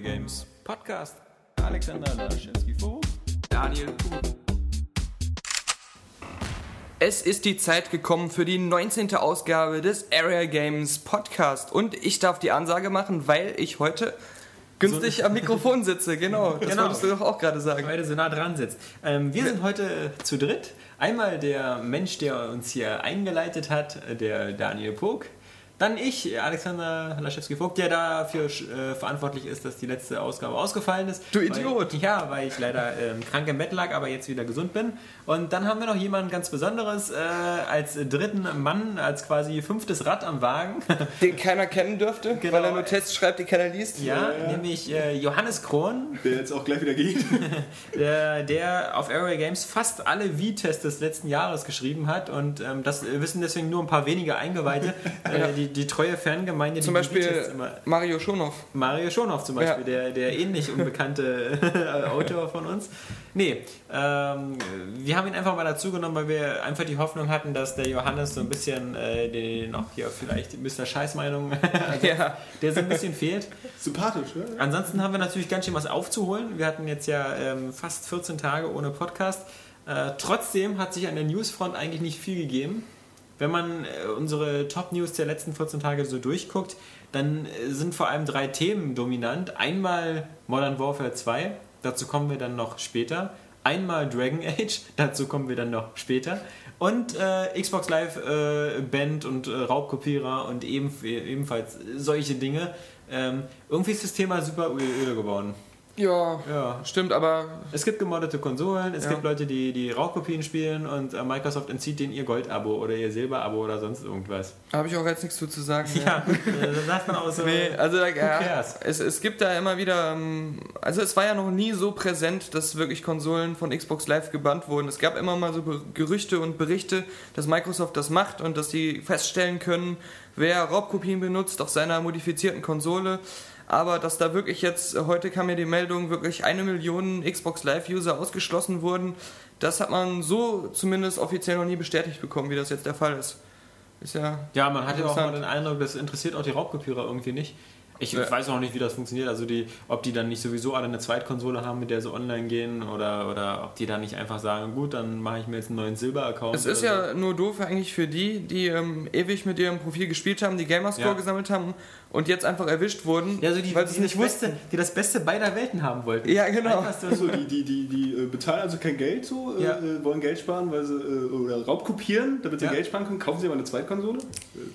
Games Podcast. Alexander Laschewski vor. Daniel Kuhn. Es ist die Zeit gekommen für die 19. Ausgabe des Area Games Podcast und ich darf die Ansage machen, weil ich heute günstig am Mikrofon sitze. Genau, das Genau. wolltest du doch auch gerade sagen. weil du so nah dran sitzt. Ähm, wir sind heute äh, zu dritt. Einmal der Mensch, der uns hier eingeleitet hat, äh, der Daniel Pog. Dann ich, Alexander Laschewski-Vogt, der dafür äh, verantwortlich ist, dass die letzte Ausgabe ausgefallen ist. Du Idiot. Weil, ja, weil ich leider ähm, krank im Bett lag, aber jetzt wieder gesund bin. Und dann haben wir noch jemanden ganz Besonderes äh, als dritten Mann, als quasi fünftes Rad am Wagen. Den keiner kennen dürfte, Genau. weil er nur Tests schreibt, die keiner liest. ja, nämlich äh, Johannes Krohn, Der jetzt auch gleich wieder geht. der, der auf Airway Games fast alle V-Tests des letzten Jahres geschrieben hat und ähm, das wissen deswegen nur ein paar wenige Eingeweihte. äh, die, die treue Fangemeinde, Zum die Beispiel. Mario Schonow. Mario Schonhoff zum Beispiel, der, der ähnlich unbekannte Autor von uns. Nee, ähm, wir haben ihn einfach mal dazu genommen, weil wir einfach die Hoffnung hatten, dass der Johannes so ein bisschen äh, den noch hier vielleicht Mr. Scheißmeinung, Ja. der so ein bisschen fehlt. Sympathisch, ja? Ansonsten haben wir natürlich ganz schön was aufzuholen. Wir hatten jetzt ja ähm, fast 14 Tage ohne Podcast. Äh, trotzdem hat sich an der Newsfront eigentlich nicht viel gegeben. Wenn man äh, unsere Top-News der letzten 14 Tage so durchguckt, dann äh, sind vor allem drei Themen dominant. Einmal Modern Warfare 2, dazu kommen wir dann noch später. Einmal Dragon Age, dazu kommen wir dann noch später. Und äh, Xbox Live äh, Band und äh, Raubkopierer und eben, ebenfalls solche Dinge. Ähm, irgendwie ist das Thema super öde geworden. Ja, Ja. stimmt, aber Es gibt gemoddete Konsolen, es Ja. gibt Leute, die, die Raubkopien spielen und äh, Microsoft entzieht denen ihr Gold-Abo oder ihr Silber-Abo oder sonst irgendwas. habe ich auch jetzt nichts zu, zu sagen. Ja, äh, da sagt man auch so. Nee, also ja, es, es gibt da immer wieder, ähm, also es war ja noch nie so präsent, dass wirklich Konsolen von Xbox Live gebannt wurden. Es gab immer mal so Gerüchte und Berichte, dass Microsoft das macht und dass sie feststellen können, wer Raubkopien benutzt auf seiner modifizierten Konsole. Aber dass da wirklich jetzt, heute kam mir die Meldung, wirklich eine Million Xbox Live-User ausgeschlossen wurden, das hat man so zumindest offiziell noch nie bestätigt bekommen, wie das jetzt der Fall ist. Ist ja Ja, man hatte auch mal den Eindruck, das interessiert auch die Raubkopierer irgendwie nicht. Ich Ja. weiß auch nicht, wie das funktioniert. Also die, ob die dann nicht sowieso alle eine Zweitkonsole haben, mit der sie online gehen, oder, oder ob die dann nicht einfach sagen, gut, dann mache ich mir jetzt einen neuen Silber-Account. Es ist ja nur doof eigentlich für die, die ähm, ewig mit ihrem Profil gespielt haben, die Gamerscore Ja. gesammelt haben und jetzt einfach erwischt wurden, ja, so die, weil die, sie es nicht das wussten. Beste, die das Beste beider Welten haben wollten. Ja, genau. So, Also die, die, die, die äh, bezahlen also kein Geld so, äh, Ja. äh, wollen Geld sparen, weil sie äh, oder Raub kopieren, damit sie Ja. Geld sparen können, kaufen sie aber eine Zweitkonsole. Äh,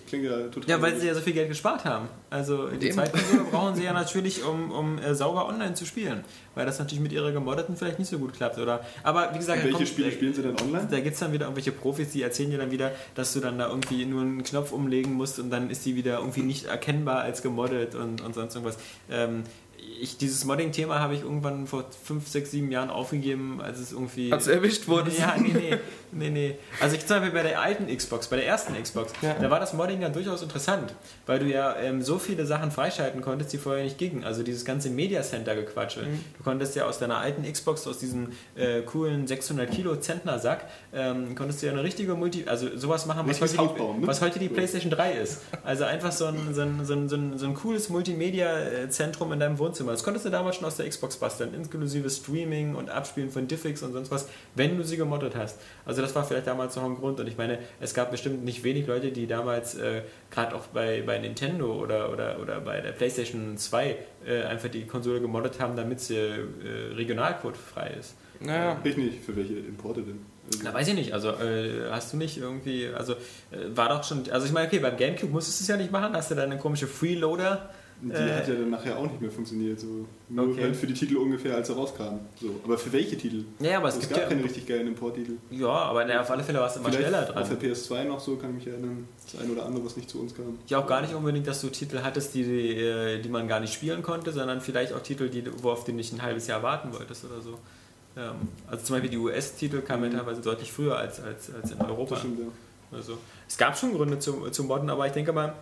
Klingt ja total. Ja, weil sie ja so viel Geld gespart haben. Also die. Zweitkonsole brauchen sie ja natürlich, um, um äh, sauber online zu spielen. Weil das natürlich mit ihrer gemoddeten vielleicht nicht so gut klappt, oder? Aber wie gesagt, welche kommt- Spiele spielen sie denn online? Da gibt es dann wieder irgendwelche Profis, die erzählen dir dann wieder, dass du dann da irgendwie nur einen Knopf umlegen musst und dann ist die wieder irgendwie nicht erkennbar als gemoddet und, und sonst irgendwas. Ähm, ich, dieses Modding-Thema habe ich irgendwann vor 5, 6, 7 Jahren aufgegeben, als es irgendwie. Als erwischt wurdest. Ja, nee, nee, nee, nee. Also ich zum Beispiel bei der alten Xbox, bei der ersten Xbox, Ja. da war das Modding ja durchaus interessant, weil du ja ähm, so viele Sachen freischalten konntest, die vorher nicht gingen. Also dieses ganze Media Center gequatsche. Mhm. Du konntest ja aus deiner alten Xbox, aus diesem äh, coolen 600 Kilo Zentner Sack, ähm, konntest du ja eine richtige Multi, also sowas machen, was, heute die, ne? was heute die PlayStation 3 ist. Also einfach so ein, so ein, so ein, so ein, so ein cooles Multimedia-Zentrum in deinem Wohnzimmer. Das konntest du damals schon aus der Xbox basteln, inklusive Streaming und Abspielen von Diffix und sonst was, wenn du sie gemoddet hast. Also das war vielleicht damals noch ein Grund. Und ich meine, es gab bestimmt nicht wenig Leute, die damals äh, gerade auch bei, bei Nintendo oder, oder, oder bei der PlayStation 2 äh, einfach die Konsole gemoddet haben, damit sie äh, regionalcodefrei ist. Naja. Ich nicht, für welche Importe denn? Also, Na, weiß ich nicht. Also äh, hast du nicht irgendwie, also äh, war doch schon, also ich meine, okay, beim Gamecube musstest du es ja nicht machen, hast du deine komische Freeloader. Die äh, hat ja dann nachher auch nicht mehr funktioniert. So. Nur Okay. halt für die Titel ungefähr, als sie rauskamen. So. Aber für welche Titel? Ja, aber es es gibt gab ja, keine richtig geilen Importtitel. ja, aber na, auf alle Fälle warst du immer Vielleicht schneller auf der dran. PS2 noch so, kann ich mich erinnern. Das eine oder andere, was nicht zu uns kam. Ja, auch gar nicht unbedingt, dass du Titel hattest, die, äh, die man gar nicht spielen konnte, sondern vielleicht auch Titel, die, worauf du nicht ein halbes Jahr warten wolltest oder so. Ähm, also zum Beispiel die US-Titel kamen ja teilweise deutlich früher als, als, als in Europa. Das stimmt, ja. Also, es gab schon Gründe zum, zum Modden, aber ich denke mal,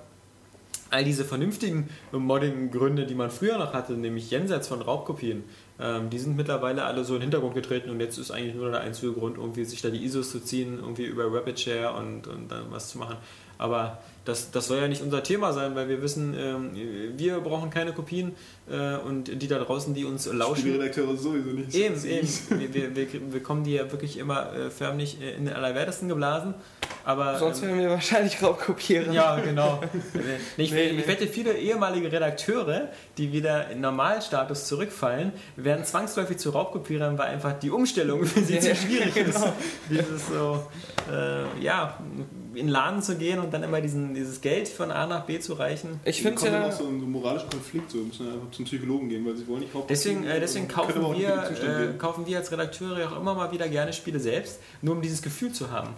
all diese vernünftigen Modding-Gründe, die man früher noch hatte, nämlich jenseits von Raubkopien, ähm, die sind mittlerweile alle so in den Hintergrund getreten und jetzt ist eigentlich nur der einzige Grund, irgendwie sich da die ISOs zu ziehen, irgendwie über Rapid Share und, und dann was zu machen. Aber das, das soll ja nicht unser Thema sein, weil wir wissen, ähm, wir brauchen keine Kopien äh, und die da draußen, die uns lauschen. Spielredakteure sowieso nicht. Eben, eben. Wir, wir, wir, bekommen die ja wirklich immer äh, förmlich äh, in den Allerwertesten geblasen. Aber, Sonst ähm, wären wir wahrscheinlich Raubkopierer. ja, genau. ich, Nee, ich nee. wette, viele ehemalige Redakteure, die wieder in Normalstatus zurückfallen, werden zwangsläufig zu Raubkopierern, weil einfach die Umstellung für sie Ja, zu ja, schwierig ist. genau. Dieses so, äh, ja, in den Laden zu gehen und dann immer diesen, dieses Geld von A nach B zu reichen. Ich Wir finde dann ja. auch so in so einen moralischen Konflikt, so müssen einfach zum Psychologen gehen, weil sie wollen nicht Deswegen, äh, deswegen kaufen, wir, äh, kaufen wir als Redakteure ja auch immer mal wieder gerne Spiele selbst, nur um dieses Gefühl zu haben.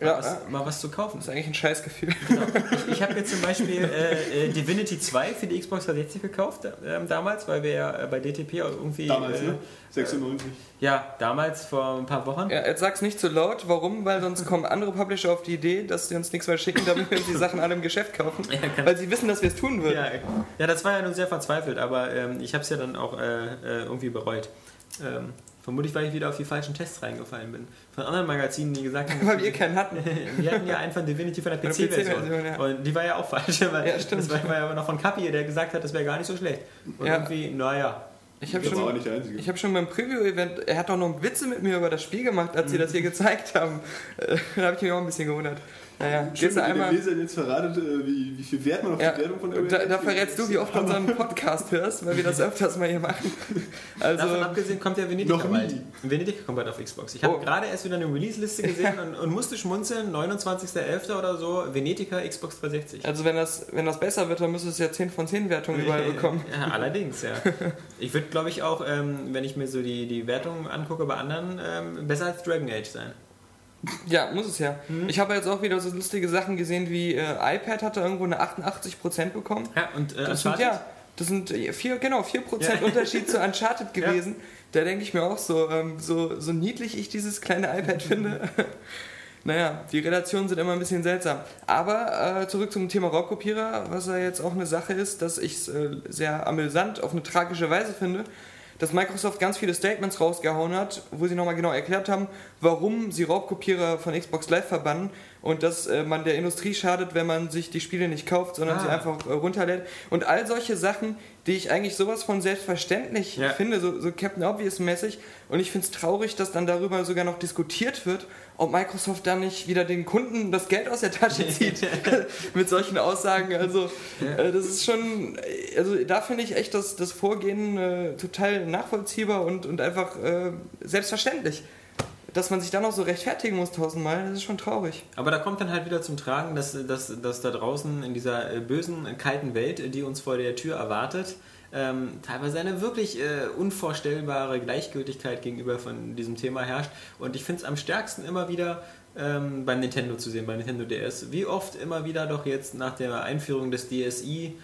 Mal, Ja, was, ja. mal was zu kaufen. Das ist eigentlich ein Scheißgefühl. Genau. Ich, ich habe jetzt zum Beispiel äh, äh, Divinity 2 für die Xbox 360 gekauft ähm, damals, weil wir ja äh, bei DTP auch irgendwie. Damals, äh, ne? 96. Ja, damals vor ein paar Wochen. Ja, jetzt sag's nicht zu laut. Warum? Weil sonst kommen andere Publisher auf die Idee, dass sie uns nichts mehr schicken, damit wir uns die Sachen alle im Geschäft kaufen. Ja, kann- Weil sie wissen, dass wir es tun würden. Ja, ja, das war ja nun sehr verzweifelt, aber ähm, ich habe es ja dann auch äh, äh, irgendwie bereut. Ähm, vermutlich, weil ich wieder auf die falschen Tests reingefallen bin. Von anderen Magazinen, die gesagt haben, Weil wir keinen hatten. wir hatten ja einen von Divinity von der Von der PC-Version. PC-Version, ja. Und die war ja auch falsch, weil Ja, stimmt. das war war ja aber noch von Kapi, der gesagt hat, das wäre gar nicht so schlecht. Und Ja. irgendwie, naja. Ich habe auch schon, ich hab schon beim Preview-Event, er hat doch noch Witze mit mir über das Spiel gemacht, als sie das hier gezeigt haben. Da habe ich mich auch ein bisschen gewundert. Naja, Schön, dass ihr den einmal. Lesern jetzt verratet, äh, wie, wie viel Wert man auf Ja, die Wertung von und da, da verrätst du, wie oft du unseren Podcast hörst, weil wir das öfters mal hier machen. Also, Davon abgesehen kommt ja nie. bald. Venetica kommt bald auf Xbox. Ich habe Oh. gerade erst wieder eine Release-Liste gesehen und, und musste schmunzeln. 29.11. oder so, Venetica Xbox 360. also wenn, das, wenn das besser wird, dann müsste es ja 10 von 10 Wertungen überall bekommen. Ja, allerdings, ja. Ich würde, glaube ich, auch, ähm, wenn ich mir so die, die Wertungen angucke bei anderen, ähm, besser als Dragon Age sein. Ja, muss es ja. Mhm. Ich habe jetzt auch wieder so lustige Sachen gesehen, wie äh, iPad hatte irgendwo eine 88% bekommen. Ja, und äh, Das sind, ja, das sind äh, vier, genau, 4% Ja. Unterschied zu Uncharted gewesen. Da denke ich mir auch so, ähm, so, so niedlich ich dieses kleine iPad finde. naja, die Relationen sind immer ein bisschen seltsam. Aber äh, zurück zum Thema Raubkopierer, was ja jetzt auch eine Sache ist, dass ich es äh, sehr amüsant auf eine tragische Weise finde, dass Microsoft ganz viele Statements rausgehauen hat, wo sie nochmal genau erklärt haben, warum sie Raubkopierer von Xbox Live verbannen und dass äh, man der Industrie schadet, wenn man sich die Spiele nicht kauft, sondern Ah. sie einfach äh, runterlädt. Und all solche Sachen, die ich eigentlich sowas von selbstverständlich Ja. finde, so, so Captain Obvious-mäßig. Und ich finde es traurig, dass dann darüber sogar noch diskutiert wird, ob Microsoft dann nicht wieder den Kunden das Geld aus der Tasche zieht mit solchen Aussagen. Also äh, das ist schon, also da finde ich echt das, das Vorgehen total nachvollziehbar und, und einfach selbstverständlich. Dass man sich dann noch so rechtfertigen muss tausendmal, das ist schon traurig. Aber da kommt dann halt wieder zum Tragen, dass, dass, dass da draußen in dieser äh, bösen, kalten Welt, äh, die uns vor der Tür erwartet, ähm, teilweise eine wirklich äh, unvorstellbare Gleichgültigkeit gegenüber von diesem Thema herrscht. Und ich finde es am stärksten immer wieder ähm, beim Nintendo zu sehen, beim Nintendo DS. Wie oft immer wieder doch jetzt nach der Einführung des DSi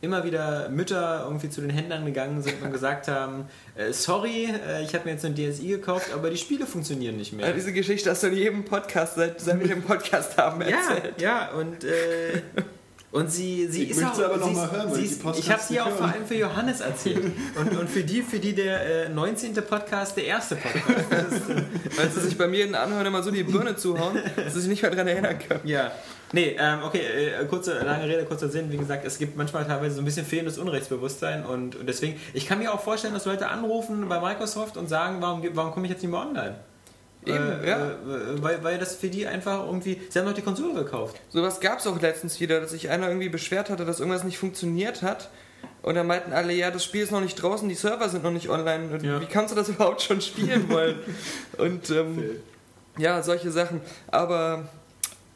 immer wieder Mütter irgendwie zu den Händlern gegangen sind und gesagt haben, äh, sorry, äh, ich habe mir jetzt ein DSi gekauft, aber die Spiele funktionieren nicht mehr. Ja, diese Geschichte hast du in jedem Podcast, seit, seit wir den Podcast haben, Ja, erzählt. ja, und, äh, und sie, sie Ich ist möchte auch. aber noch sie mal ist- hören, weil ist, ich habe sie auch vor höre. allem für Johannes erzählt. Und, und für die, für die der äh, 19. Podcast der erste Podcast ist. Weil sie sich bei mir in den Anhören immer so die Birne zuhauen, dass sie sich nicht mehr daran erinnern können. Ja. Nee, ähm, okay, äh, kurze, lange Rede, kurzer Sinn. Wie gesagt, es gibt manchmal teilweise so ein bisschen fehlendes Unrechtsbewusstsein und, und deswegen, ich kann mir auch vorstellen, dass Leute anrufen bei Microsoft und sagen, warum, warum komme ich jetzt nicht mehr online? Eben, äh, ja. Äh, weil, weil das für die einfach irgendwie, sie haben doch die Konsole gekauft. Sowas gab es auch letztens wieder, dass sich einer irgendwie beschwert hatte, dass irgendwas nicht funktioniert hat. Und dann meinten alle, ja, das Spiel ist noch nicht draußen, die Server sind noch nicht online. Und Ja. Wie kannst du das überhaupt schon spielen wollen? Und ähm, ja, solche Sachen. Aber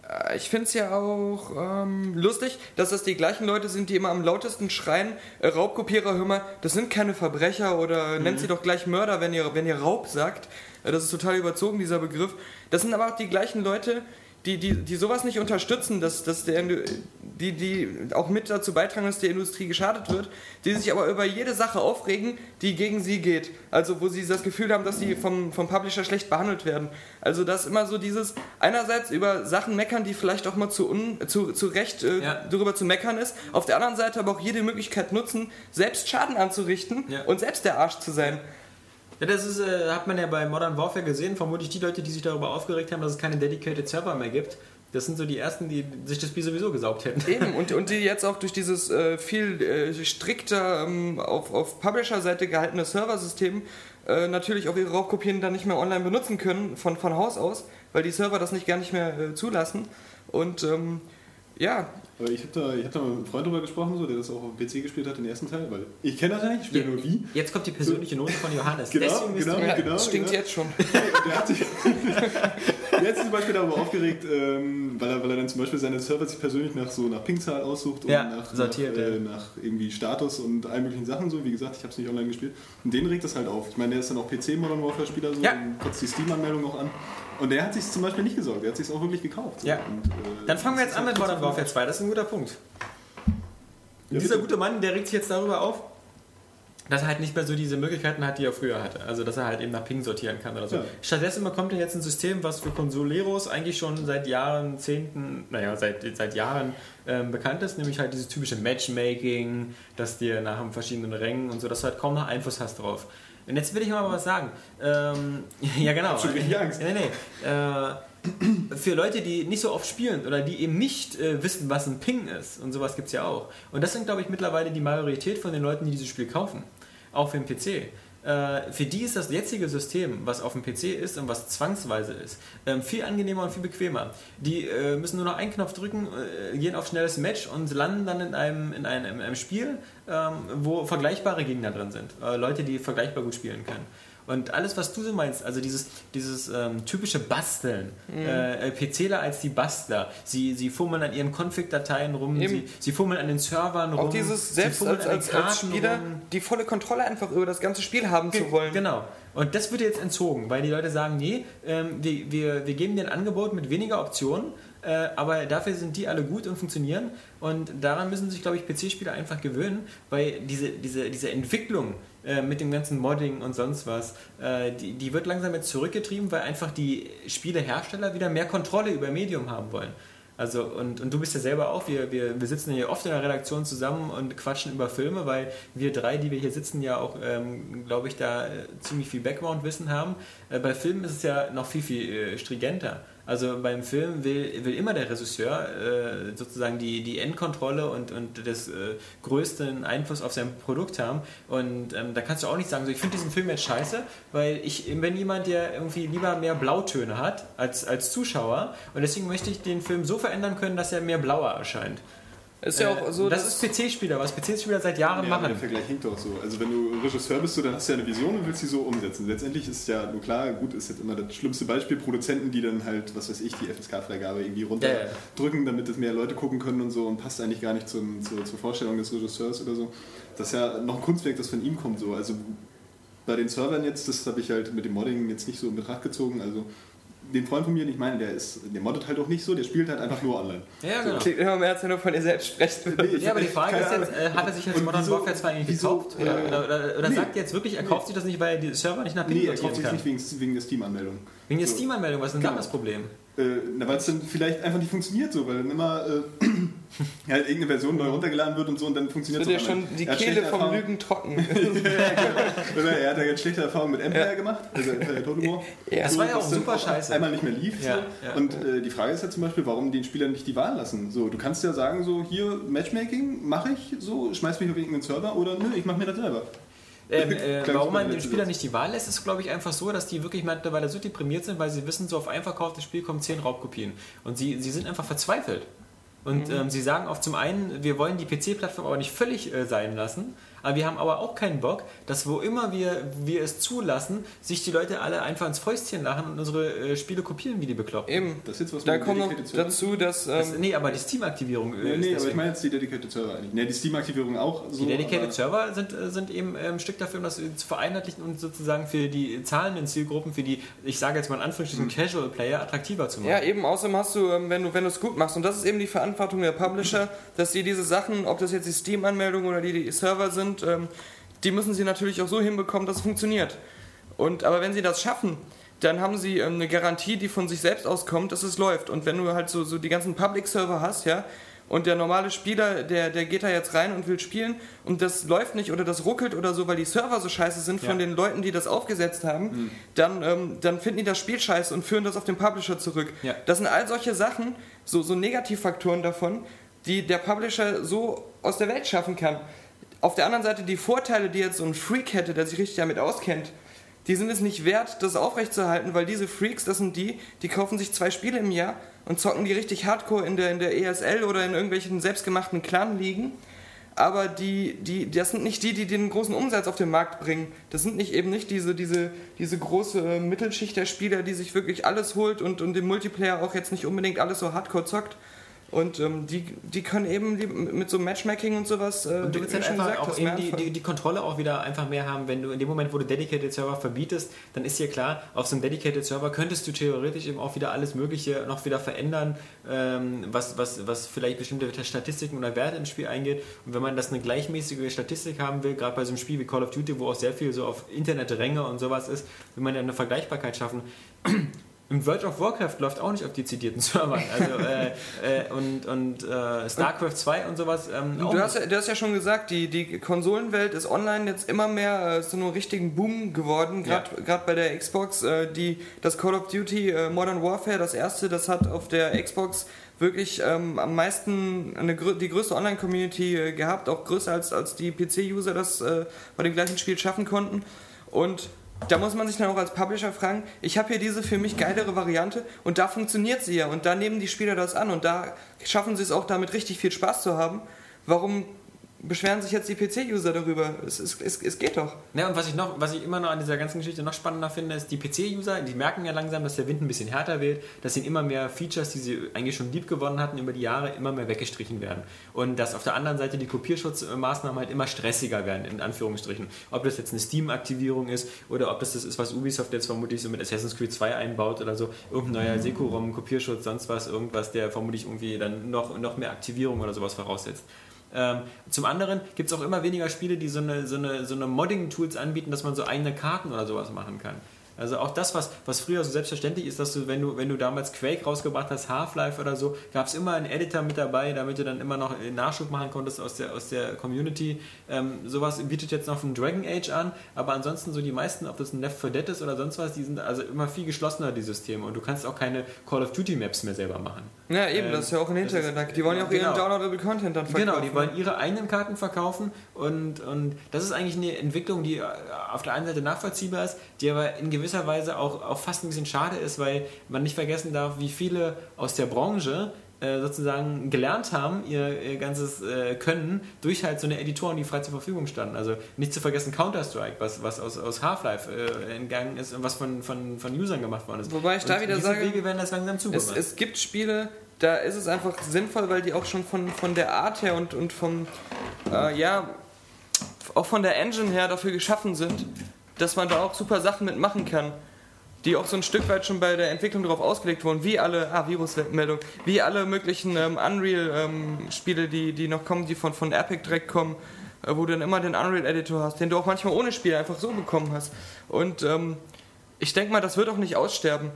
äh, ich finde es ja auch ähm, lustig, dass das die gleichen Leute sind, die immer am lautesten schreien, äh, Raubkopierer, hör mal, das sind keine Verbrecher oder nennt sie doch gleich Mörder, wenn ihr, wenn ihr Raub sagt. Das ist total überzogen, dieser Begriff. Das sind aber auch die gleichen Leute, die, die, die sowas nicht unterstützen, dass, dass der, die, die auch mit dazu beitragen, dass der Industrie geschadet wird, die sich aber über jede Sache aufregen, die gegen sie geht. Also wo sie das Gefühl haben, dass sie vom, vom Publisher schlecht behandelt werden. Also das immer so dieses, einerseits über Sachen meckern, die vielleicht auch mal zu, un, zu, zu Recht äh, Ja. darüber zu meckern ist, auf der anderen Seite aber auch jede Möglichkeit nutzen, selbst Schaden anzurichten Ja. und selbst der Arsch zu sein. Ja, das ist, äh, hat man ja bei Modern Warfare gesehen. Vermutlich die Leute, die sich darüber aufgeregt haben, dass es keine dedicated Server mehr gibt, Das sind so die ersten, die sich das Spiel sowieso gesaugt hätten. Eben, und, und die jetzt auch durch dieses äh, viel äh, strikter ähm, auf, auf Publisher-Seite gehaltene Serversystem äh, natürlich auch ihre Raubkopien dann nicht mehr online benutzen können, von, von Haus aus, weil die Server das nicht gar nicht mehr äh, zulassen. Und ähm, ja, Aber ich habe da, ich hab da mit einem Freund drüber gesprochen, so, der das auch auf dem PC gespielt hat, den ersten Teil, weil ich kenne das ja nicht, ich spiele nur wie. Jetzt kommt die persönliche Note von Johannes. Genau, Deswegen genau. du ja genau, das stinkt genau. jetzt schon. Der hat sich sich zum Beispiel darüber aufgeregt, ähm, weil, er, weil er dann zum Beispiel seine Server sich persönlich nach so nach Pingzahl aussucht und Ja, nach, sortiert, nach, äh, ja. nach irgendwie Status und allen möglichen Sachen so. Wie gesagt, ich habe es nicht online gespielt. Und den regt das halt auf. Ich meine, der ist dann auch PC Modern Warfare Spieler so Ja. und kotzt die Steam-Anmeldung noch an. Und der hat sich zum Beispiel nicht gesorgt, der hat sich auch wirklich gekauft. So. Ja. Und, äh, Dann fangen wir jetzt an mit Modern Warfare 2. Das ist ein guter Punkt. Ja, Dieser gute Mann, der regt sich jetzt darüber auf, dass er halt nicht mehr so diese Möglichkeiten hat, die er früher hatte. Also, dass er halt eben nach Ping sortieren kann oder so. Ja. Stattdessen bekommt er jetzt ein System, was für Consoleros eigentlich schon seit Jahren, Zehnten, naja, seit, seit Jahren ähm, bekannt ist, nämlich halt dieses typische Matchmaking, dass dir nach den verschiedenen Rängen und so, dass du halt kaum noch Einfluss hast drauf. Und jetzt will ich mal was sagen. Ähm, ja, genau. schon richtig Angst. Nee, nee. Äh, für Leute, die nicht so oft spielen oder die eben nicht äh, wissen, was ein Ping ist und sowas gibt es ja auch. Und das sind, glaube ich, mittlerweile die Majorität von den Leuten, die dieses Spiel kaufen. Auch für den PC. Äh, für die ist das jetzige System, was auf dem PC ist und was zwangsweise ist, ähm, viel angenehmer und viel bequemer. Die äh, müssen nur noch einen Knopf drücken, äh, gehen auf schnelles Match und landen dann in einem, in einem, in einem Spiel, ähm, wo vergleichbare Gegner drin sind. Leute, die vergleichbar gut spielen können. Und alles, was du so meinst, also dieses, dieses ähm, typische Basteln, äh, PCler als die Bastler, sie, sie fummeln an ihren Config-Dateien rum, Eben. sie, sie fummeln an den Servern rum. Auch dieses, sie selbst fummeln als, an den als, als Spieler, rum. die volle Kontrolle einfach über das ganze Spiel haben zu wollen. Genau. Und das wird jetzt entzogen, weil die Leute sagen, nee, ähm, wir, wir, wir geben dir ein Angebot mit weniger Optionen, äh, aber dafür sind die alle gut und funktionieren. Und daran müssen sich, glaube ich, PC-Spieler einfach gewöhnen, weil diese, diese, diese Entwicklung äh, mit dem ganzen Modding und sonst was, äh, die, die wird langsam jetzt zurückgetrieben, weil einfach die Spielehersteller wieder mehr Kontrolle über Medium haben wollen. Also, und, und du bist ja selber auch, wir, wir, wir sitzen hier oft in der Redaktion zusammen und quatschen über Filme, weil wir drei, die wir hier sitzen, ja auch, ähm, glaube ich, da äh, ziemlich viel Background-Wissen haben. Äh, bei Filmen ist es ja noch viel, viel stringenter. Also beim Film will, will immer der Regisseur äh, sozusagen die, die Endkontrolle und, und das äh, größten Einfluss auf sein Produkt haben. Und ähm, da kannst du auch nicht sagen, so, ich finde diesen Film jetzt scheiße, weil ich bin jemand, der irgendwie lieber mehr Blautöne hat als, als Zuschauer. Und deswegen möchte ich den Film so verändern können, dass er mehr blauer erscheint. Ist ja auch so, das ist PC-Spieler, was PC-Spieler seit Jahren Ja, aber der machen. Vergleich hinkt doch so. Also wenn du Regisseur bist, so, dann hast du ja eine Vision und willst sie so umsetzen. Letztendlich ist ja nur klar, gut, ist jetzt immer das schlimmste Beispiel, Produzenten, die dann halt, was weiß ich, die FSK-Freigabe irgendwie runterdrücken, damit es mehr Leute gucken können und so und passt eigentlich gar nicht zum, zur, zur Vorstellung des Regisseurs oder so. Das ist ja noch ein Kunstwerk, das von ihm kommt so. Also bei den Servern jetzt, das habe ich halt mit dem Modding jetzt nicht so in Betracht gezogen. Also den Freund von mir, den ich meine, der ist, der moddet halt auch nicht so, der spielt halt einfach nur online. Ja, genau. klingt immer mehr, als wenn du von dir selbst sprichst. Nee, Ja, aber die Frage ist jetzt, äh, hat er sich jetzt Modern wieso- Warfare 2 eigentlich wieso- gekauft? Oder, äh, oder, oder, oder nee. sagt er jetzt wirklich, er kauft sich das nicht, weil er die Server nicht nach Ping Nee, er kauft sich nicht wegen, wegen der Steam-Anmeldung. Wegen der So. Steam-Anmeldung, was ist denn da Genau. das Problem? Äh, na, weil es dann vielleicht einfach nicht funktioniert so, weil dann immer äh, halt irgendeine Version neu runtergeladen wird und so und dann funktioniert es ja schon die Kehle vom Lügen trocken. Er hat ja ganz schlechte Erfahrungen mit Empire gemacht, also Empire Total War. Ja. Das war ja auch super scheiße. Einmal nicht mehr lief. Ja, so. ja. Und äh, die Frage ist ja zum Beispiel, warum den Spielern nicht die Wahl lassen. So, du kannst ja sagen, so hier Matchmaking mache ich, so schmeiß mich auf irgendeinen Server oder nö, ich mache mir das selber. Ähm, äh, warum man den Spieler letzte nicht die Wahl lässt, ist, glaube ich, einfach so, dass die wirklich mittlerweile so deprimiert sind, weil sie wissen, so auf ein verkauftes Spiel kommen zehn Raubkopien. Und sie, sie sind einfach verzweifelt. Und ähm, sie sagen auch zum einen, wir wollen die PC-Plattform aber nicht völlig äh, sein lassen, aber wir haben aber auch keinen Bock, dass wo immer wir, wir es zulassen, sich die Leute alle einfach ins Fäustchen lachen und unsere äh, Spiele kopieren wie die bekloppt. Eben. Das ist jetzt was Da mit kommt noch Dedicated Server? dazu, dass. Das, Ähm, nee, aber die Steam-Aktivierung äh, Nee, ist nee, aber ich meine jetzt die Dedicated Server eigentlich. Ne, die Steam-Aktivierung auch so. Die Dedicated Server sind, äh, sind eben äh, ein Stück dafür, um das zu vereinheitlichen und sozusagen für die zahlenden Zielgruppen, für die, ich sage jetzt mal in Anführungsstrichen, Casual Player attraktiver zu machen. ja, eben, außerdem hast du, ähm, wenn du wenn du es gut machst, und das ist eben die Verantwortung der Publisher, dass sie diese Sachen, ob das jetzt die Steam-Anmeldung oder die, die Server sind, ähm, die müssen sie natürlich auch so hinbekommen, dass es funktioniert. Und, aber wenn sie das schaffen, dann haben sie ähm, eine Garantie, die von sich selbst auskommt, dass es läuft. Und wenn du halt so, so die ganzen Public-Server hast, ja, und der normale Spieler, der, der geht da jetzt rein und will spielen und das läuft nicht oder das ruckelt oder so, weil die Server so scheiße sind von Ja. den Leuten, die das aufgesetzt haben, dann, ähm, dann finden die das Spiel scheiße und führen das auf den Publisher zurück. Ja. Das sind all solche Sachen, so, so Negativfaktoren davon, die der Publisher so aus der Welt schaffen kann. Auf der anderen Seite die Vorteile, die jetzt so ein Freak hätte, der sich richtig damit auskennt, die sind es nicht wert, das aufrechtzuerhalten, weil diese Freaks, das sind die, die kaufen sich zwei Spiele im Jahr und zocken die richtig hardcore in der, in der ESL oder in irgendwelchen selbstgemachten Clan-Ligen. Aber die, die, das sind nicht die, die den großen Umsatz auf den Markt bringen. Das sind nicht eben nicht diese, diese, diese große äh, Mittelschicht der Spieler, die sich wirklich alles holt und, und im Multiplayer auch jetzt nicht unbedingt alles so hardcore zockt. Und ähm, die, die können eben mit so Matchmaking und sowas, äh, Und du willst halt schon einfach gesagt auch eben die, die, die Kontrolle auch wieder einfach mehr haben, wenn du in dem Moment, wo du Dedicated Server verbietest, dann ist dir klar, auf so einem Dedicated Server könntest du theoretisch eben auch wieder alles Mögliche noch wieder verändern, ähm, was, was, was vielleicht bestimmte Statistiken oder Werte im Spiel eingeht. Und wenn man das eine gleichmäßige Statistik haben will, gerade bei so einem Spiel wie Call of Duty, wo auch sehr viel so auf Internetränge und sowas ist, will man ja eine Vergleichbarkeit schaffen. Im World of Warcraft läuft auch nicht auf dezidierten Servern. Also, äh, äh, und und äh, StarCraft 2 und sowas. Ähm, auch Du hast, ja, du hast ja schon gesagt, die, die Konsolenwelt ist online jetzt immer mehr äh, zu einem richtigen Boom geworden, gerade bei der Xbox. Äh, die, das Call of Duty äh, Modern Warfare, das erste, das hat auf der Xbox wirklich ähm, am meisten eine, die größte Online-Community gehabt, auch größer als, als die PC-User das bei dem gleichen Spiel schaffen konnten. Und da muss man sich dann auch als Publisher fragen, ich habe hier diese für mich geilere Variante und da funktioniert sie ja und da nehmen die Spieler das an und da schaffen sie es auch damit richtig viel Spaß zu haben. Warum beschweren sich jetzt die PC-User darüber? Es, es, es, es geht doch. Ja, und was ich, noch, was ich immer noch an dieser ganzen Geschichte noch spannender finde, ist, die PC-User, die merken ja langsam, dass der Wind ein bisschen härter weht, dass ihnen immer mehr Features, die sie eigentlich schon lieb gewonnen hatten über die Jahre, immer mehr weggestrichen werden. Und dass auf der anderen Seite die Kopierschutzmaßnahmen halt immer stressiger werden, in Anführungsstrichen. Ob das jetzt eine Steam-Aktivierung ist oder ob das das ist, was Ubisoft jetzt vermutlich so mit Assassin's Creed 2 einbaut oder so, irgendein neuer Securom, Kopierschutz, sonst was, irgendwas, der vermutlich irgendwie dann noch, noch mehr Aktivierung oder sowas voraussetzt. Ähm, zum anderen gibt es auch immer weniger Spiele, die so eine, so eine, so eine Modding-Tools anbieten, dass man so eigene Karten oder sowas machen kann. Also auch das, was, was früher so selbstverständlich ist, dass du, wenn du, wenn du damals Quake rausgebracht hast, Half-Life oder so, gab es immer einen Editor mit dabei, damit du dann immer noch Nachschub machen konntest aus der, aus der Community. Ähm, sowas bietet jetzt noch ein Dragon Age an, aber ansonsten so die meisten, ob das ein Left 4 Dead ist oder sonst was, die sind also immer viel geschlossener, die Systeme. Und du kannst auch keine Call of Duty Maps mehr selber machen. Ja, eben, Ähm, das ist ja auch ein ist- Hintergedanke. Die wollen ja auch Genau. ihren Downloadable Content dann verkaufen. Genau, die wollen ihre eigenen Karten verkaufen und, und das ist eigentlich eine Entwicklung, die äh, auf der einen Seite nachvollziehbar ist, die aber in gewisser Weise auch, auch fast ein bisschen schade ist, weil man nicht vergessen darf, wie viele aus der Branche äh, sozusagen gelernt haben, ihr, ihr ganzes äh, Können durch halt so eine Editoren, die frei zur Verfügung standen. Also nicht zu vergessen Counter-Strike, was, was aus, aus Half-Life äh, entgangen ist und was von, von, von Usern gemacht worden ist. Wobei ich da und wieder diese sage, Wege werden das langsam Es, es gibt Spiele, da ist es einfach sinnvoll, weil die auch schon von, von der Art her und, und vom, äh, ja, auch von der Engine her dafür geschaffen sind, dass man da auch super Sachen mitmachen kann. Die auch so ein Stück weit schon bei der Entwicklung darauf ausgelegt wurden, wie alle, ah, Virusmeldung, wie alle möglichen ähm, Unreal-Spiele, die, die noch kommen, die von, von Epic direkt kommen, äh, wo du dann immer den Unreal-Editor hast, den du auch manchmal ohne Spiel einfach so bekommen hast. Und ähm, ich denke mal, das wird auch nicht aussterben.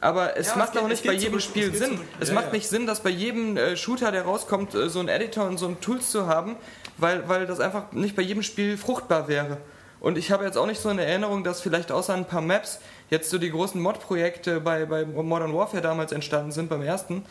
Aber es Ja, macht es geht- auch nicht bei jedem zurück, Spiel es Sinn. zurück. Es Ja, macht ja. nicht Sinn, dass bei jedem äh, Shooter, der rauskommt, äh, so ein Editor und so ein Tools zu haben, weil, weil das einfach nicht bei jedem Spiel fruchtbar wäre. Und ich habe jetzt auch nicht so in Erinnerung, dass vielleicht außer ein paar Maps jetzt so die großen Mod-Projekte bei, bei Modern Warfare damals entstanden sind, beim ersten.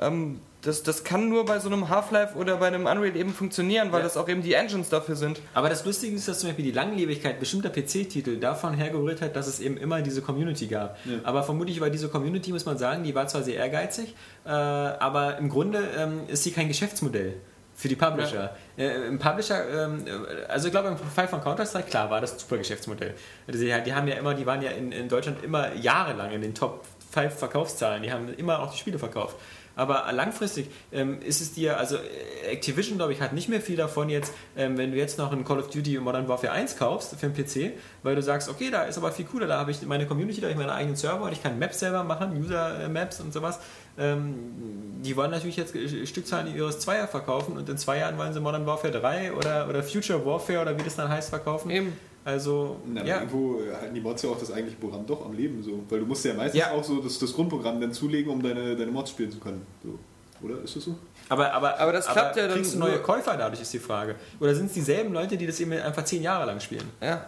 Ähm, das, das kann nur bei so einem Half-Life oder bei einem Unreal eben funktionieren, weil Ja. das auch eben die Engines dafür sind. Aber das Lustige ist, dass zum Beispiel die Langlebigkeit bestimmter PC-Titel davon hergerührt hat, dass es eben immer diese Community gab. Ja. Aber vermutlich war diese Community, muss man sagen, die war zwar sehr ehrgeizig, äh, aber im Grunde ähm, ist sie kein Geschäftsmodell für die Publisher. Äh, Im Publisher, ähm, also ich glaube im Fall von Counter-Strike, klar, war das ein super Geschäftsmodell. Die, haben ja immer, die waren ja in, Deutschland immer jahrelang in den Top 5 Verkaufszahlen, die haben immer auch die Spiele verkauft. Aber langfristig ähm, ist es dir, also äh, Activision, glaube ich, hat nicht mehr viel davon jetzt, ähm, wenn du jetzt noch ein Call of Duty Modern Warfare 1 kaufst für den PC, weil du sagst, okay, da ist aber viel cooler, da habe ich meine Community, da habe ich meine eigenen Server und ich kann Maps selber machen, User-Maps und sowas. Ähm, die wollen natürlich jetzt Stückzahlen ihres Zweier verkaufen und in zwei Jahren wollen sie Modern Warfare 3 oder, oder Future Warfare oder wie das dann heißt verkaufen. Eben. Also, Na, aber ja. Irgendwo halten die Mods ja auch das eigentliche Programm doch am Leben so. Weil du musst ja meistens Ja. auch so das, das Grundprogramm dann zulegen, um deine, deine Mods spielen zu können. So. oder? Ist das so? Aber, aber, Aber das klappt ja dann kriegst du neue Käufer dadurch, ist die Frage. Oder sind es dieselben Leute, die das eben einfach zehn Jahre lang spielen? Ja.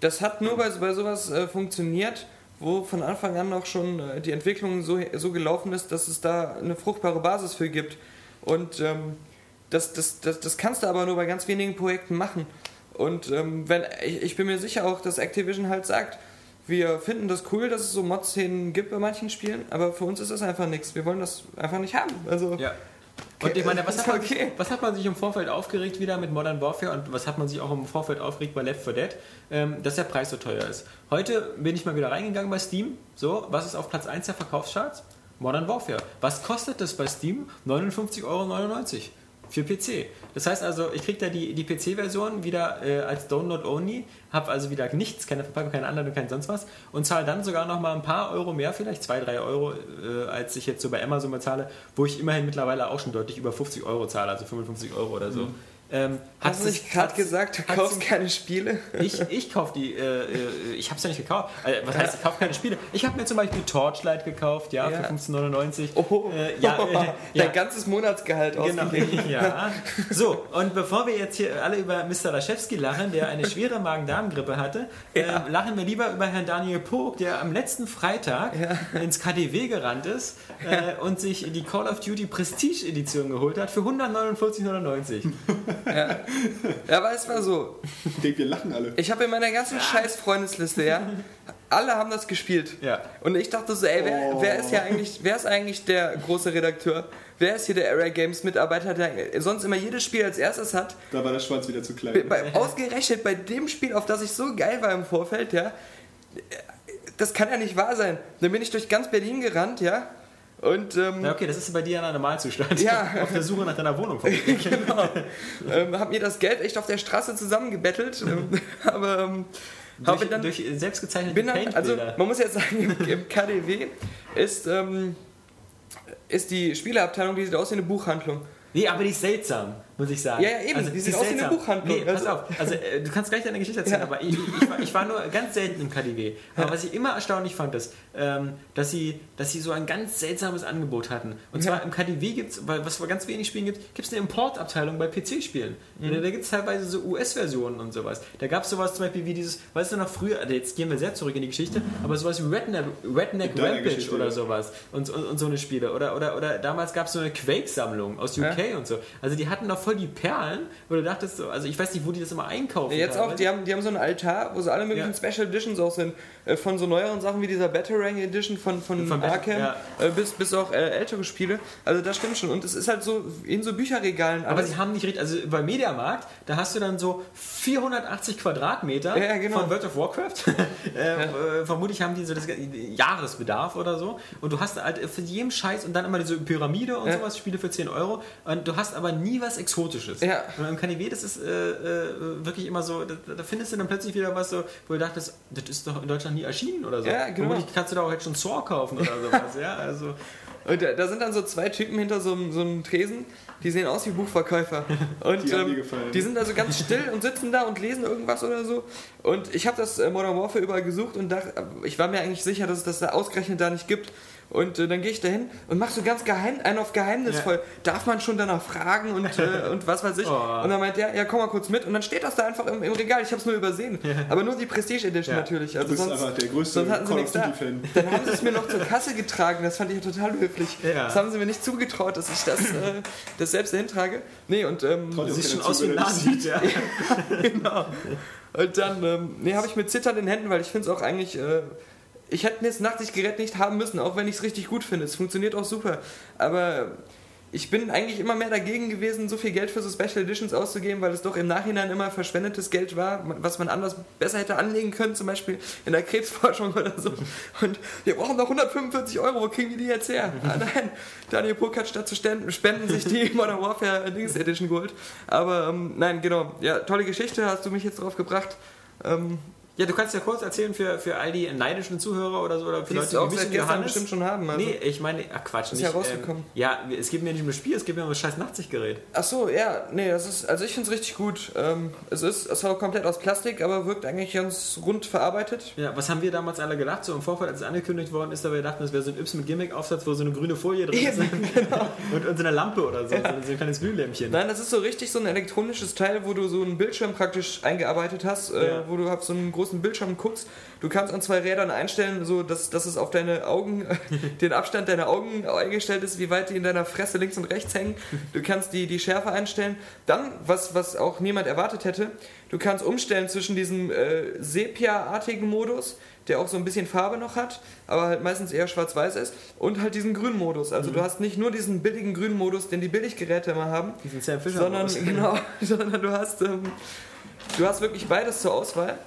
Das hat nur bei, bei sowas äh, funktioniert, wo von Anfang an auch schon äh, die Entwicklung so, so gelaufen ist, dass es da eine fruchtbare Basis für gibt. Und ähm, das, das, das, das kannst du aber nur bei ganz wenigen Projekten machen. Und ähm, wenn ich, ich bin mir sicher auch, dass Activision halt sagt, wir finden das cool, dass es so Mod-Szenen gibt bei manchen Spielen, aber für uns ist das einfach nichts. Wir wollen das einfach nicht haben. Also Ja. Und ich meine, was hat, man, okay. was hat man sich im Vorfeld aufgeregt wieder mit Modern Warfare und was hat man sich auch im Vorfeld aufgeregt bei Left 4 Dead? Ähm, dass der Preis so teuer ist. Heute bin ich mal wieder reingegangen bei Steam. So, was ist auf Platz 1 der Verkaufscharts? Modern Warfare. Was kostet das bei Steam? 59,99 Euro für PC. Das heißt also, ich kriege da die, die PC-Version wieder äh, als Download only, habe also wieder nichts, keine Verpackung, keine Anleitung, kein sonst was und zahle dann sogar noch mal ein paar Euro mehr, vielleicht 2, 3 Euro, äh, als ich jetzt so bei Amazon bezahle, wo ich immerhin mittlerweile auch schon deutlich über 50 Euro zahle, also 55 Euro oder so. Ähm, Hast du nicht gerade gesagt, du kaufst keine Spiele? ich, ich kaufe die, äh, äh, ich habe es ja nicht gekauft. Also, was heißt, ich kaufe keine Spiele? Ich habe mir zum Beispiel Torchlight gekauft, ja, Ja. für 15,99. Oh, Äh, ja, äh, ja. dein ganzes Monatsgehalt Genau, ausgegeben. ja. So, und bevor wir jetzt hier alle über Mr. Laschewski lachen, der eine schwere Magen-Darm-Grippe hatte, äh, lachen wir lieber über Herrn Daniel Pog, der am letzten Freitag ins KDW gerannt ist und sich die Call of Duty Prestige Edition geholt hat für 149,99. Ja, aber es war so. Ich denke, wir lachen alle. Ich habe in meiner ganzen scheiß Freundesliste, ja, alle haben das gespielt. Ja. Und ich dachte so, ey, wer, Oh. wer ist ja eigentlich, wer ist eigentlich der große Redakteur? Wer ist hier der Area Games Mitarbeiter, der sonst immer jedes Spiel als erstes hat? Da war der Schwanz wieder zu klein. Bei, ausgerechnet bei dem Spiel, auf das ich so geil war im Vorfeld, ja, das kann ja nicht wahr sein. Dann bin ich durch ganz Berlin gerannt, ja, und ähm, Ja, okay, das ist bei dir ein Normalzustand. Ja. Auf der Suche nach deiner Wohnung. genau. ähm, habe mir das Geld echt auf der Straße zusammengebettelt, ähm, aber ähm, habe durch, dann durch selbstgezeichnete bin dann, also man muss jetzt sagen, im, im KDW ist, ähm, ist die Spieleabteilung, die sieht aus wie eine Buchhandlung. Nee, aber die ist seltsam, muss ich sagen. Ja, ja, eben, die sieht aus wie eine. Buchhandlung. Nee, pass Also- auf. Also, äh, du kannst gleich deine Geschichte erzählen, Ja. aber ich, ich, war, ich war nur ganz selten im KDW. Aber was ich immer erstaunlich fand, ist, ähm, dass, sie, dass sie so ein ganz seltsames Angebot hatten. Und zwar im KDW gibt es, weil was bei ganz wenig Spielen gibt, gibt es eine Importabteilung bei PC-Spielen. Mhm. Da, da gibt es teilweise so US-Versionen und sowas. Da gab es sowas zum Beispiel wie dieses, weißt du noch früher, also jetzt gehen wir sehr zurück in die Geschichte, aber sowas wie Redneck, Redneck Rampage Geschichte, oder ja. sowas und, und, und so eine Spiele. Oder, oder, oder damals gab es so eine Quake-Sammlung aus UK und so. Also die hatten doch voll die Perlen, wo du dachtest so, also ich weiß nicht, wo die das immer einkaufen. Jetzt auch, die haben, die haben so einen Altar, wo so alle möglichen Ja. Special Editions auch sind. Äh, Von so neueren Sachen wie dieser Batarang Edition von, von, Von Arkham ja. äh, bis, bis auch äh, ältere Spiele. Also das stimmt schon. Und es ist halt so in so Bücherregalen Aber alles. sie haben nicht richtig, also bei Mediamarkt, da hast du dann so 480 Quadratmeter Ja, ja, genau. von World of Warcraft. äh, vermutlich haben die so das Jahresbedarf oder so. Und du hast halt für jeden Scheiß und dann immer diese Pyramide und Ja. sowas, Spiele für 10 Euro. Und du hast aber nie was Exotisches. Ja. Und im KDW, das ist wirklich immer so, da, da findest du dann plötzlich wieder was so, wo du dachtest, das ist doch in Deutschland nie erschienen oder so. Ja, genau. Vermutlich kannst du da auch jetzt schon Saw kaufen oder sowas. ja, also. Und da, da sind dann so zwei Typen hinter so, einem- so einem Tresen, die sehen aus wie Buchverkäufer. Und Die ähm, die sind also ganz still und sitzen da und lesen irgendwas oder so. Und ich habe das äh, Modern Warfare überall gesucht und dachte, ich war mir eigentlich sicher, dass es das da ausgerechnet da nicht gibt. Und äh, dann gehe ich dahin und mach so ganz geheim, einen auf geheimnisvoll. Darf man schon danach fragen und, äh, und was weiß ich. Oh. Und dann meint der, ja komm mal kurz mit. Und dann steht das da einfach im, im Regal. Ich habe es nur übersehen. Aber nur die Prestige Edition Ja. natürlich. Du Also bist sonst, einfach der größte sonst hatten sie nichts da. Duty-Fan. Dann haben sie es mir noch zur Kasse getragen. Das fand ich ja total höflich. Ja. Das haben sie mir nicht zugetraut, dass ich das, äh, das selbst dahin trage. Nee, und, ähm, Sieht schon aus wie ein er sieht. Ja. genau. Und dann, ähm, nee, habe ich mit zitternden Händen, weil ich finde es auch eigentlich, äh, ich hätte das Nachtsichtgerät nicht haben müssen, auch wenn ich es richtig gut finde. Es funktioniert auch super. Aber ich bin eigentlich immer mehr dagegen gewesen, so viel Geld für so Special Editions auszugeben, weil es doch im Nachhinein immer verschwendetes Geld war, was man anders besser hätte anlegen können, zum Beispiel in der Krebsforschung oder so. Und wir brauchen noch 145 Euro, wo kriegen die die jetzt her? Ah, nein, Daniel Puck hat statt zu spenden sich die Modern Warfare Dings Edition geholt. Aber ähm, nein, genau, ja, tolle Geschichte, hast du mich jetzt drauf gebracht. Ähm, Ja, du kannst ja kurz erzählen für, für all die neidischen Zuhörer oder so, oder für Die Leute, die auch wissen, Johannes. bestimmt schon haben. Also. Nee, ich meine, ach Quatsch, Ist nicht. ja rausgekommen. Ähm, ja, es geht mir nicht um das Spiel, es geht mir um das scheiß Nachtsichtgerät. Ach so, ja, nee, das ist, also ich finde es richtig gut. Ähm, es ist, es war komplett aus Plastik, aber wirkt eigentlich ganz rund verarbeitet. Ja, was haben wir damals alle gedacht, so im Vorfeld, als es angekündigt worden ist, da wir dachten, das wäre so ein Yps mit Gimmick-Aufsatz, wo so eine grüne Folie drin ist. und, und so eine Lampe oder so, so ein kleines Glühlämpchen. Nein, das ist so richtig so ein elektronisches Teil, wo du so einen Bildschirm praktisch eingearbeitet hast, äh, Ja. wo du auf so einen großen Bildschirm guckst. Du kannst an zwei Rädern einstellen, so dass, dass es auf deine Augen, den Abstand deiner Augen eingestellt ist, wie weit die in deiner Fresse links und rechts hängen. Du kannst die, die Schärfe einstellen. Dann, was, was auch niemand erwartet hätte, du kannst umstellen zwischen diesem äh, Sepia-artigen Modus, der auch so ein bisschen Farbe noch hat, aber halt meistens eher schwarz-weiß ist, und halt diesen grünen Modus. Also du hast nicht nur diesen billigen grünen Modus, den die Billiggeräte immer haben, sondern genau, sondern du hast ähm, du hast wirklich beides zur Auswahl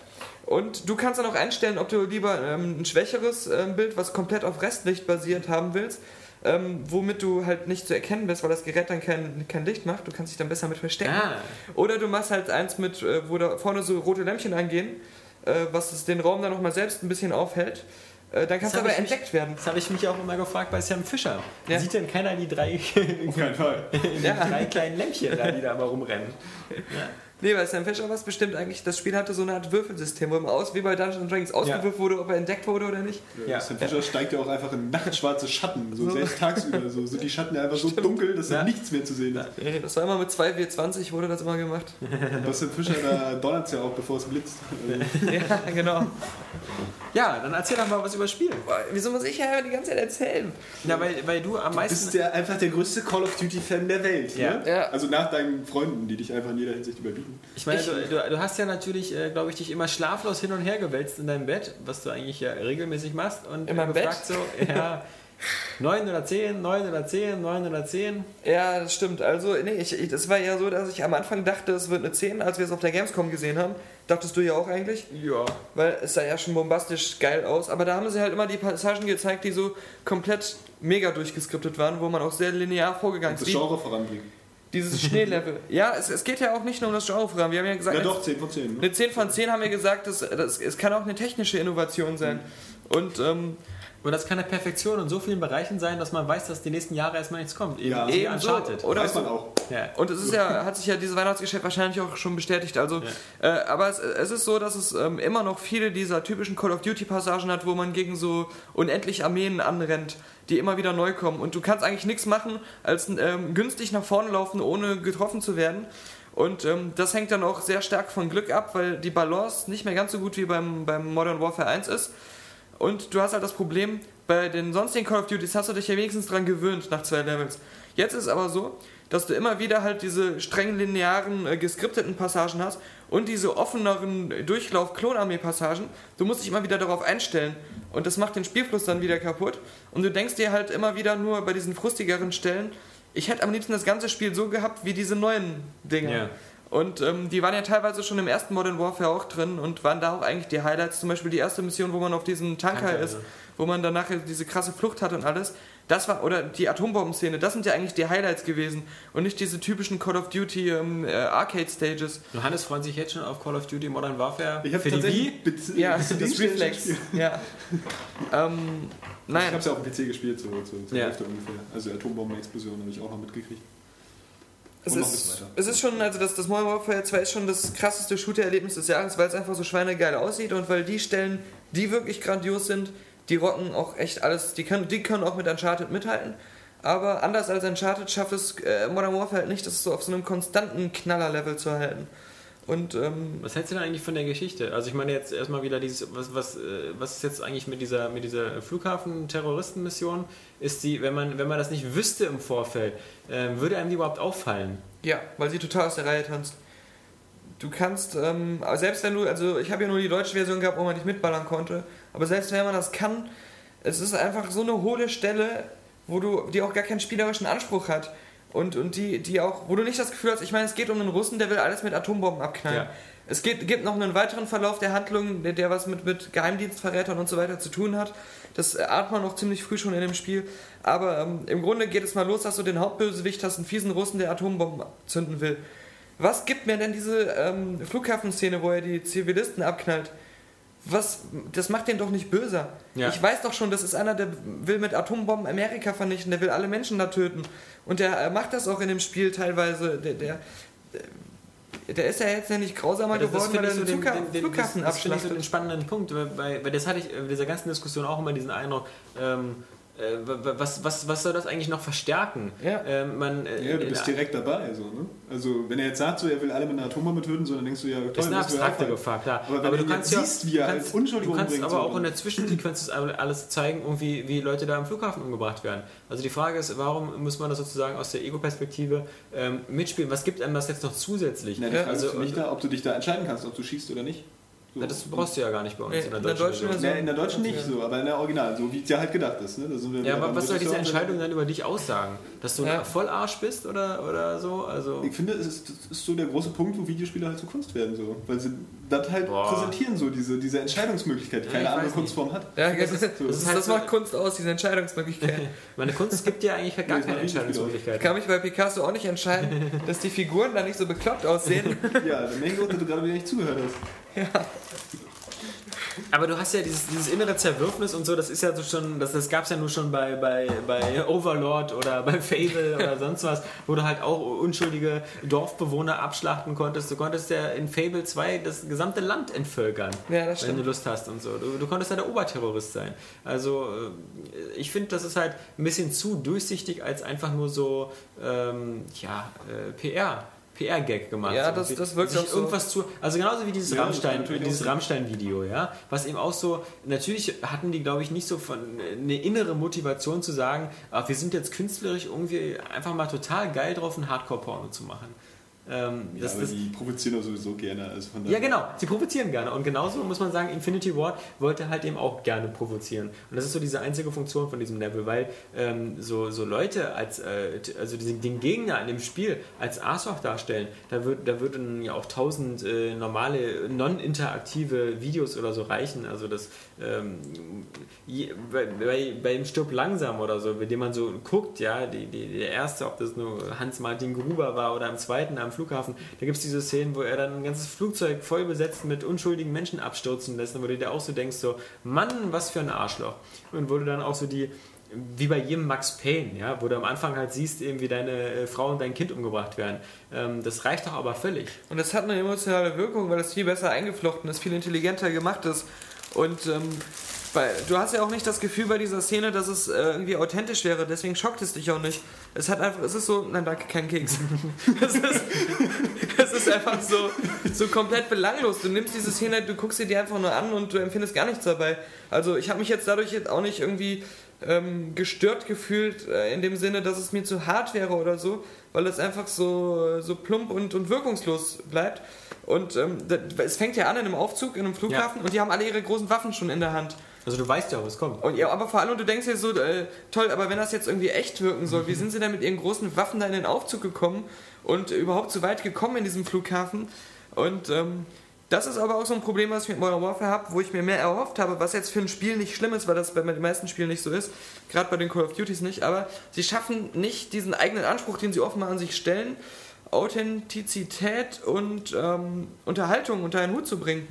und du kannst dann auch einstellen, ob du lieber ähm, ein schwächeres ähm, Bild, was komplett auf Restlicht basiert haben willst, ähm, womit du halt nicht zu erkennen bist, weil das Gerät dann kein, kein Licht macht. Du kannst dich dann besser mit verstecken. Ah, Oder du machst halt eins mit, äh, wo da vorne so rote Lämpchen angehen, äh, was es den Raum dann nochmal selbst ein bisschen aufhält. Äh, dann kannst du aber ich mich- entdeckt werden. das habe ich mich auch immer gefragt bei Sam Fisher. Ja. Sieht denn keiner die drei, Auf keinen Fall. die Ja. drei kleinen Lämpchen da, die da mal rumrennen? Nee, bei Sam Fisher war es bestimmt eigentlich, das Spiel hatte so eine Art Würfelsystem, wo immer aus, wie bei Dungeons Dragons ausgewürfelt wurde, ob er entdeckt wurde oder nicht. Ja. Sam Fisher steigt ja auch einfach in nachtschwarze Schatten, so, So. selbst tagsüber. So sind die Schatten ja einfach so dunkel, dass Ja. da nichts mehr zu sehen ist. Das war immer mit 2W20 wurde das immer gemacht. Und bei Sam Fisher, da donnert es ja auch, bevor es blitzt. Ja, genau. Ja, dann erzähl doch mal was über das Spiel. Boah, wieso muss ich ja die ganze Zeit erzählen? Ja, weil, weil du am Du meisten... bist ja einfach der größte Call of Duty-Fan der Welt. Ja. Ne? Ja. Also nach deinen Freunden, die dich einfach in jeder Hinsicht überbieten. Ich meine, Ich- du, du, du hast ja natürlich, äh, glaube ich, dich immer schlaflos hin und her gewälzt in deinem Bett, was du eigentlich ja regelmäßig machst. Und In meinem gefragt so, ja, 9 oder 10, 9 oder 10, 9 oder 10. Ja, das stimmt. Also, nee, ich, ich, das war ja so, dass ich am Anfang dachte, es wird eine 10, als wir es auf der Gamescom gesehen haben. Dachtest du ja auch eigentlich? Ja. Weil es sah ja schon bombastisch geil aus. Aber da haben sie halt immer die Passagen gezeigt, die so komplett mega durchgeskriptet waren, wo man auch sehr linear vorgegangen Das ist. Wie Genre voranbringen. Dieses Schneelevel. ja, es, es geht ja auch nicht nur um das Genre voran. Wir haben ja gesagt, Ja doch, 10 von 10. Ne? Eine 10 von 10 haben wir gesagt, das, das, es kann auch eine technische Innovation sein. Und ähm, Und das kann eine Perfektion in so vielen Bereichen sein, dass man weiß, dass die nächsten Jahre erstmal nichts kommt. Eben Ja. Ebenso. Uncharted. Oder Weiß man so- auch. Ja. Und es ist ja, hat sich ja dieses Weihnachtsgeschäft wahrscheinlich auch schon bestätigt. Also, äh, aber es, es ist so, dass es ähm, immer noch viele dieser typischen Call of Duty Passagen hat, wo man gegen so unendlich Armeen anrennt, die immer wieder neu kommen. Und du kannst eigentlich nichts machen, als ähm, günstig nach vorne laufen, ohne getroffen zu werden. Und ähm, das hängt dann auch sehr stark von Glück ab, weil die Balance nicht mehr ganz so gut wie beim, beim Modern Warfare 1 ist. Und du hast halt das Problem, bei den sonstigen Call of Duties hast du dich ja wenigstens dran gewöhnt nach zwei Levels. Jetzt ist aber so, dass du immer wieder halt diese streng linearen, äh, geskripteten Passagen hast und diese offeneren Durchlauf-Klonarmee-Passagen. Du musst dich immer wieder darauf einstellen und das macht den Spielfluss dann wieder kaputt. Und du denkst dir halt immer wieder nur bei diesen frustigeren Stellen, ich hätte am liebsten das ganze Spiel so gehabt wie diese neuen Dinge. Ja. Und ähm, die waren ja teilweise schon im ersten Modern Warfare auch drin und waren da auch eigentlich die Highlights. Zum Beispiel die erste Mission, wo man auf diesem Tanker, Tanker, ist, ja. wo man dann nachher diese krasse Flucht hat und alles. Das war, oder die Atombombenszene, das sind ja eigentlich die Highlights gewesen und nicht diese typischen Call of Duty ähm, äh, Arcade-Stages. Johannes freut sich jetzt schon auf Call of Duty Modern Warfare. Ich habe für die Wii. tatsächlich Bez- Ja, das Reflex. Ja. ähm, Ich nein. habe es ja auf dem PC gespielt, so zur, zur Ja. Hälfte ungefähr. Also Atombombenexplosion habe ich auch noch mitgekriegt. Es ist, es ist schon, also das, das Modern Warfare 2 ist schon das krasseste Shooter-Erlebnis des Jahres, weil es einfach so schweinegeil aussieht und weil die Stellen, die wirklich grandios sind, die rocken auch echt alles, die können, die können auch mit Uncharted mithalten. Aber anders als Uncharted schafft es äh, Modern Warfare halt nicht, das so auf so einem konstanten Knaller-Level zu halten. Und ähm, Was hältst du denn eigentlich von der Geschichte? Also ich meine jetzt erstmal wieder dieses, was, was, äh, was ist jetzt eigentlich mit dieser, mit dieser Flughafen-Terroristenmission? Ist die, wenn man, wenn man das nicht wüsste im Vorfeld, äh, würde einem die überhaupt auffallen? ja, weil sie total aus der Reihe tanzt. Du kannst, ähm, aber selbst wenn du, also ich habe ja nur die deutsche Version gehabt, wo man nicht mitballern konnte, aber selbst wenn man das kann, es ist einfach so eine hohle Stelle, wo du, die auch gar keinen spielerischen Anspruch hat. Und, und die, die auch, wo du nicht das Gefühl hast, ich meine, es geht um einen Russen, der will alles mit Atombomben abknallen. Ja. Es geht, gibt noch einen weiteren Verlauf der Handlung, der, der was mit, mit Geheimdienstverrätern und so weiter zu tun hat. Das ahnt man noch ziemlich früh schon in dem Spiel. Aber ähm, im Grunde geht es mal los, dass du den Hauptbösewicht hast, einen fiesen Russen, der Atombomben zünden will. Was gibt mir denn diese ähm, Flughafenszene, wo er die Zivilisten abknallt? Was, das macht den doch nicht böser. Ja. Ich weiß doch schon, das ist einer, der will mit Atombomben Amerika vernichten, der will alle Menschen da töten. Und der äh, macht das auch in dem Spiel teilweise. Der, der, der ist ja jetzt ja nicht grausamer das- geworden, weil er so den- den- den- Flughafen das, das finde ich so abschlachtet. den spannenden Punkt, weil, weil das hatte ich in dieser ganzen Diskussion auch immer diesen Eindruck, ähm, äh, was, was, was soll das eigentlich noch verstärken? Ja. Ähm, man, äh, Ja, du bist direkt dabei. So, ne? Also, wenn er jetzt sagt, so, er will alle mit einer Atombombe töten, so, dann denkst du ja, toll, Das ist eine abstrakte Gefahr, klar. Aber wenn du du kannst ja, siehst, wie er du als kannst, Unschuldige du kannst umbringt, aber so, auch in der Zwischensequenz das alles zeigen, irgendwie, wie Leute da im Flughafen umgebracht werden. Also die Frage ist, warum muss man das sozusagen aus der Ego-Perspektive ähm, mitspielen? Was gibt einem das jetzt noch zusätzlich? Na, die Frage also, ist für mich da, ob du dich da entscheiden kannst, ob du schießt oder nicht. So. na, das brauchst du ja gar nicht bei uns Nee, in der in der deutschen deutschen Version. Version- Ja, in der deutschen nicht so, aber in der Original, so wie es ja halt gedacht ist. Ne? Da sind wir Ja, aber was soll diese. Entscheidung dann über dich aussagen? Dass du Ja. ein Vollarsch bist oder, oder so? Also, Ich finde, es ist, das ist so der große Punkt, wo Videospiele halt zur Kunst werden, so. weil sie das halt Boah. präsentieren, so diese, diese Entscheidungsmöglichkeit, die Ja, keine andere weiß nicht. Kunstform hat. Ja, Das das, ist- das, das ist halt das so- macht Kunst aus, diese Entscheidungsmöglichkeit. meine Kunst gibt dir eigentlich gar Nee, das keine Videospiele Ich Entscheidungsmöglichkeit. kann mich bei Picasso auch nicht entscheiden, dass die Figuren da nicht so bekloppt aussehen. Ja, ich auch, dass du gerade wieder nicht zugehört hast. Aber du hast ja dieses, dieses innere Zerwürfnis und so, das ist ja so schon, das, das gab es ja nur schon bei, bei, bei Overlord oder bei Fable oder sonst was, wo du halt auch unschuldige Dorfbewohner abschlachten konntest. Du konntest ja in Fable 2 das gesamte Land entvölkern, Ja, wenn du. Lust hast und so. Du, du konntest ja der Oberterrorist sein. Also äh, ich finde, das ist halt ein bisschen zu durchsichtig, als einfach nur so, ähm, ja, äh, PR. PR-Gag gemacht. Ja, das- das wirkt Sich auch so. irgendwas zu. Also genauso wie dieses Ja, Rammstein, dieses. Rammstein-Video, ja, was eben auch so, natürlich hatten die, glaube ich, nicht so von eine innere Motivation zu sagen, ah, wir sind jetzt künstlerisch irgendwie einfach mal total geil drauf, ein Hardcore-Porno zu machen. Ähm, Ja, das, aber das, die provozieren sowieso gerne. Also ja, genau, sie provozieren gerne. Und genauso muss man sagen, Infinity Ward wollte halt eben auch gerne provozieren. Und das ist so diese einzige Funktion von diesem Level, weil ähm, so, so Leute als, äh, also diesen, den Gegner in dem Spiel als Arschloch darstellen, da, wird, da würden ja auch tausend äh, normale, non-interaktive Videos oder so reichen. Also das, ähm, bei, bei, beim Stirb langsam oder so, bei dem man so guckt, ja, die, die, der erste, ob das nur Hans-Martin Gruber war oder im zweiten am Flughafen, da gibt es diese Szenen, wo er dann ein ganzes Flugzeug voll besetzt mit unschuldigen Menschen abstürzen lässt, wo du dir auch so denkst, so, Mann, was für ein Arschloch. Und wo du dann auch so die, wie bei jedem Max Payne, ja, wo du am Anfang halt siehst, eben wie deine äh, Frau und dein Kind umgebracht werden. Ähm, das reicht doch aber völlig. Und das hat eine emotionale Wirkung, weil es viel besser eingeflochten ist, viel intelligenter gemacht ist. Und ähm, weil, du hast ja auch nicht das Gefühl bei dieser Szene, dass es äh, irgendwie authentisch wäre, deswegen schockt es dich auch nicht. Es hat einfach, es ist so, nein, danke, kein Keks. es, ist, es ist einfach so, so komplett belanglos. Du nimmst diese Szene, du guckst sie dir einfach nur an und du empfindest gar nichts dabei. Also ich habe mich jetzt dadurch jetzt auch nicht irgendwie ähm, gestört gefühlt, äh, in dem Sinne, dass es mir zu hart wäre oder so, weil es einfach so, so plump und, und wirkungslos bleibt. Und ähm, das, es fängt ja an in einem Aufzug, in einem Flughafen und die haben alle ihre großen Waffen schon in der Hand. Also du weißt ja, was kommt. Und ja, aber vor allem, du denkst dir so, äh, toll, aber wenn das jetzt irgendwie echt wirken soll, wie sind sie denn mit ihren großen Waffen da in den Aufzug gekommen und überhaupt so weit gekommen in diesem Flughafen? Und ähm, das ist aber auch so ein Problem, was ich mit Modern Warfare habe, wo ich mir mehr erhofft habe, was jetzt für ein Spiel nicht schlimm ist, weil das bei den meisten Spielen nicht so ist, gerade bei den Call of Duties nicht, aber sie schaffen nicht diesen eigenen Anspruch, den sie offenbar an sich stellen, Authentizität und ähm, Unterhaltung unter einen Hut zu bringen.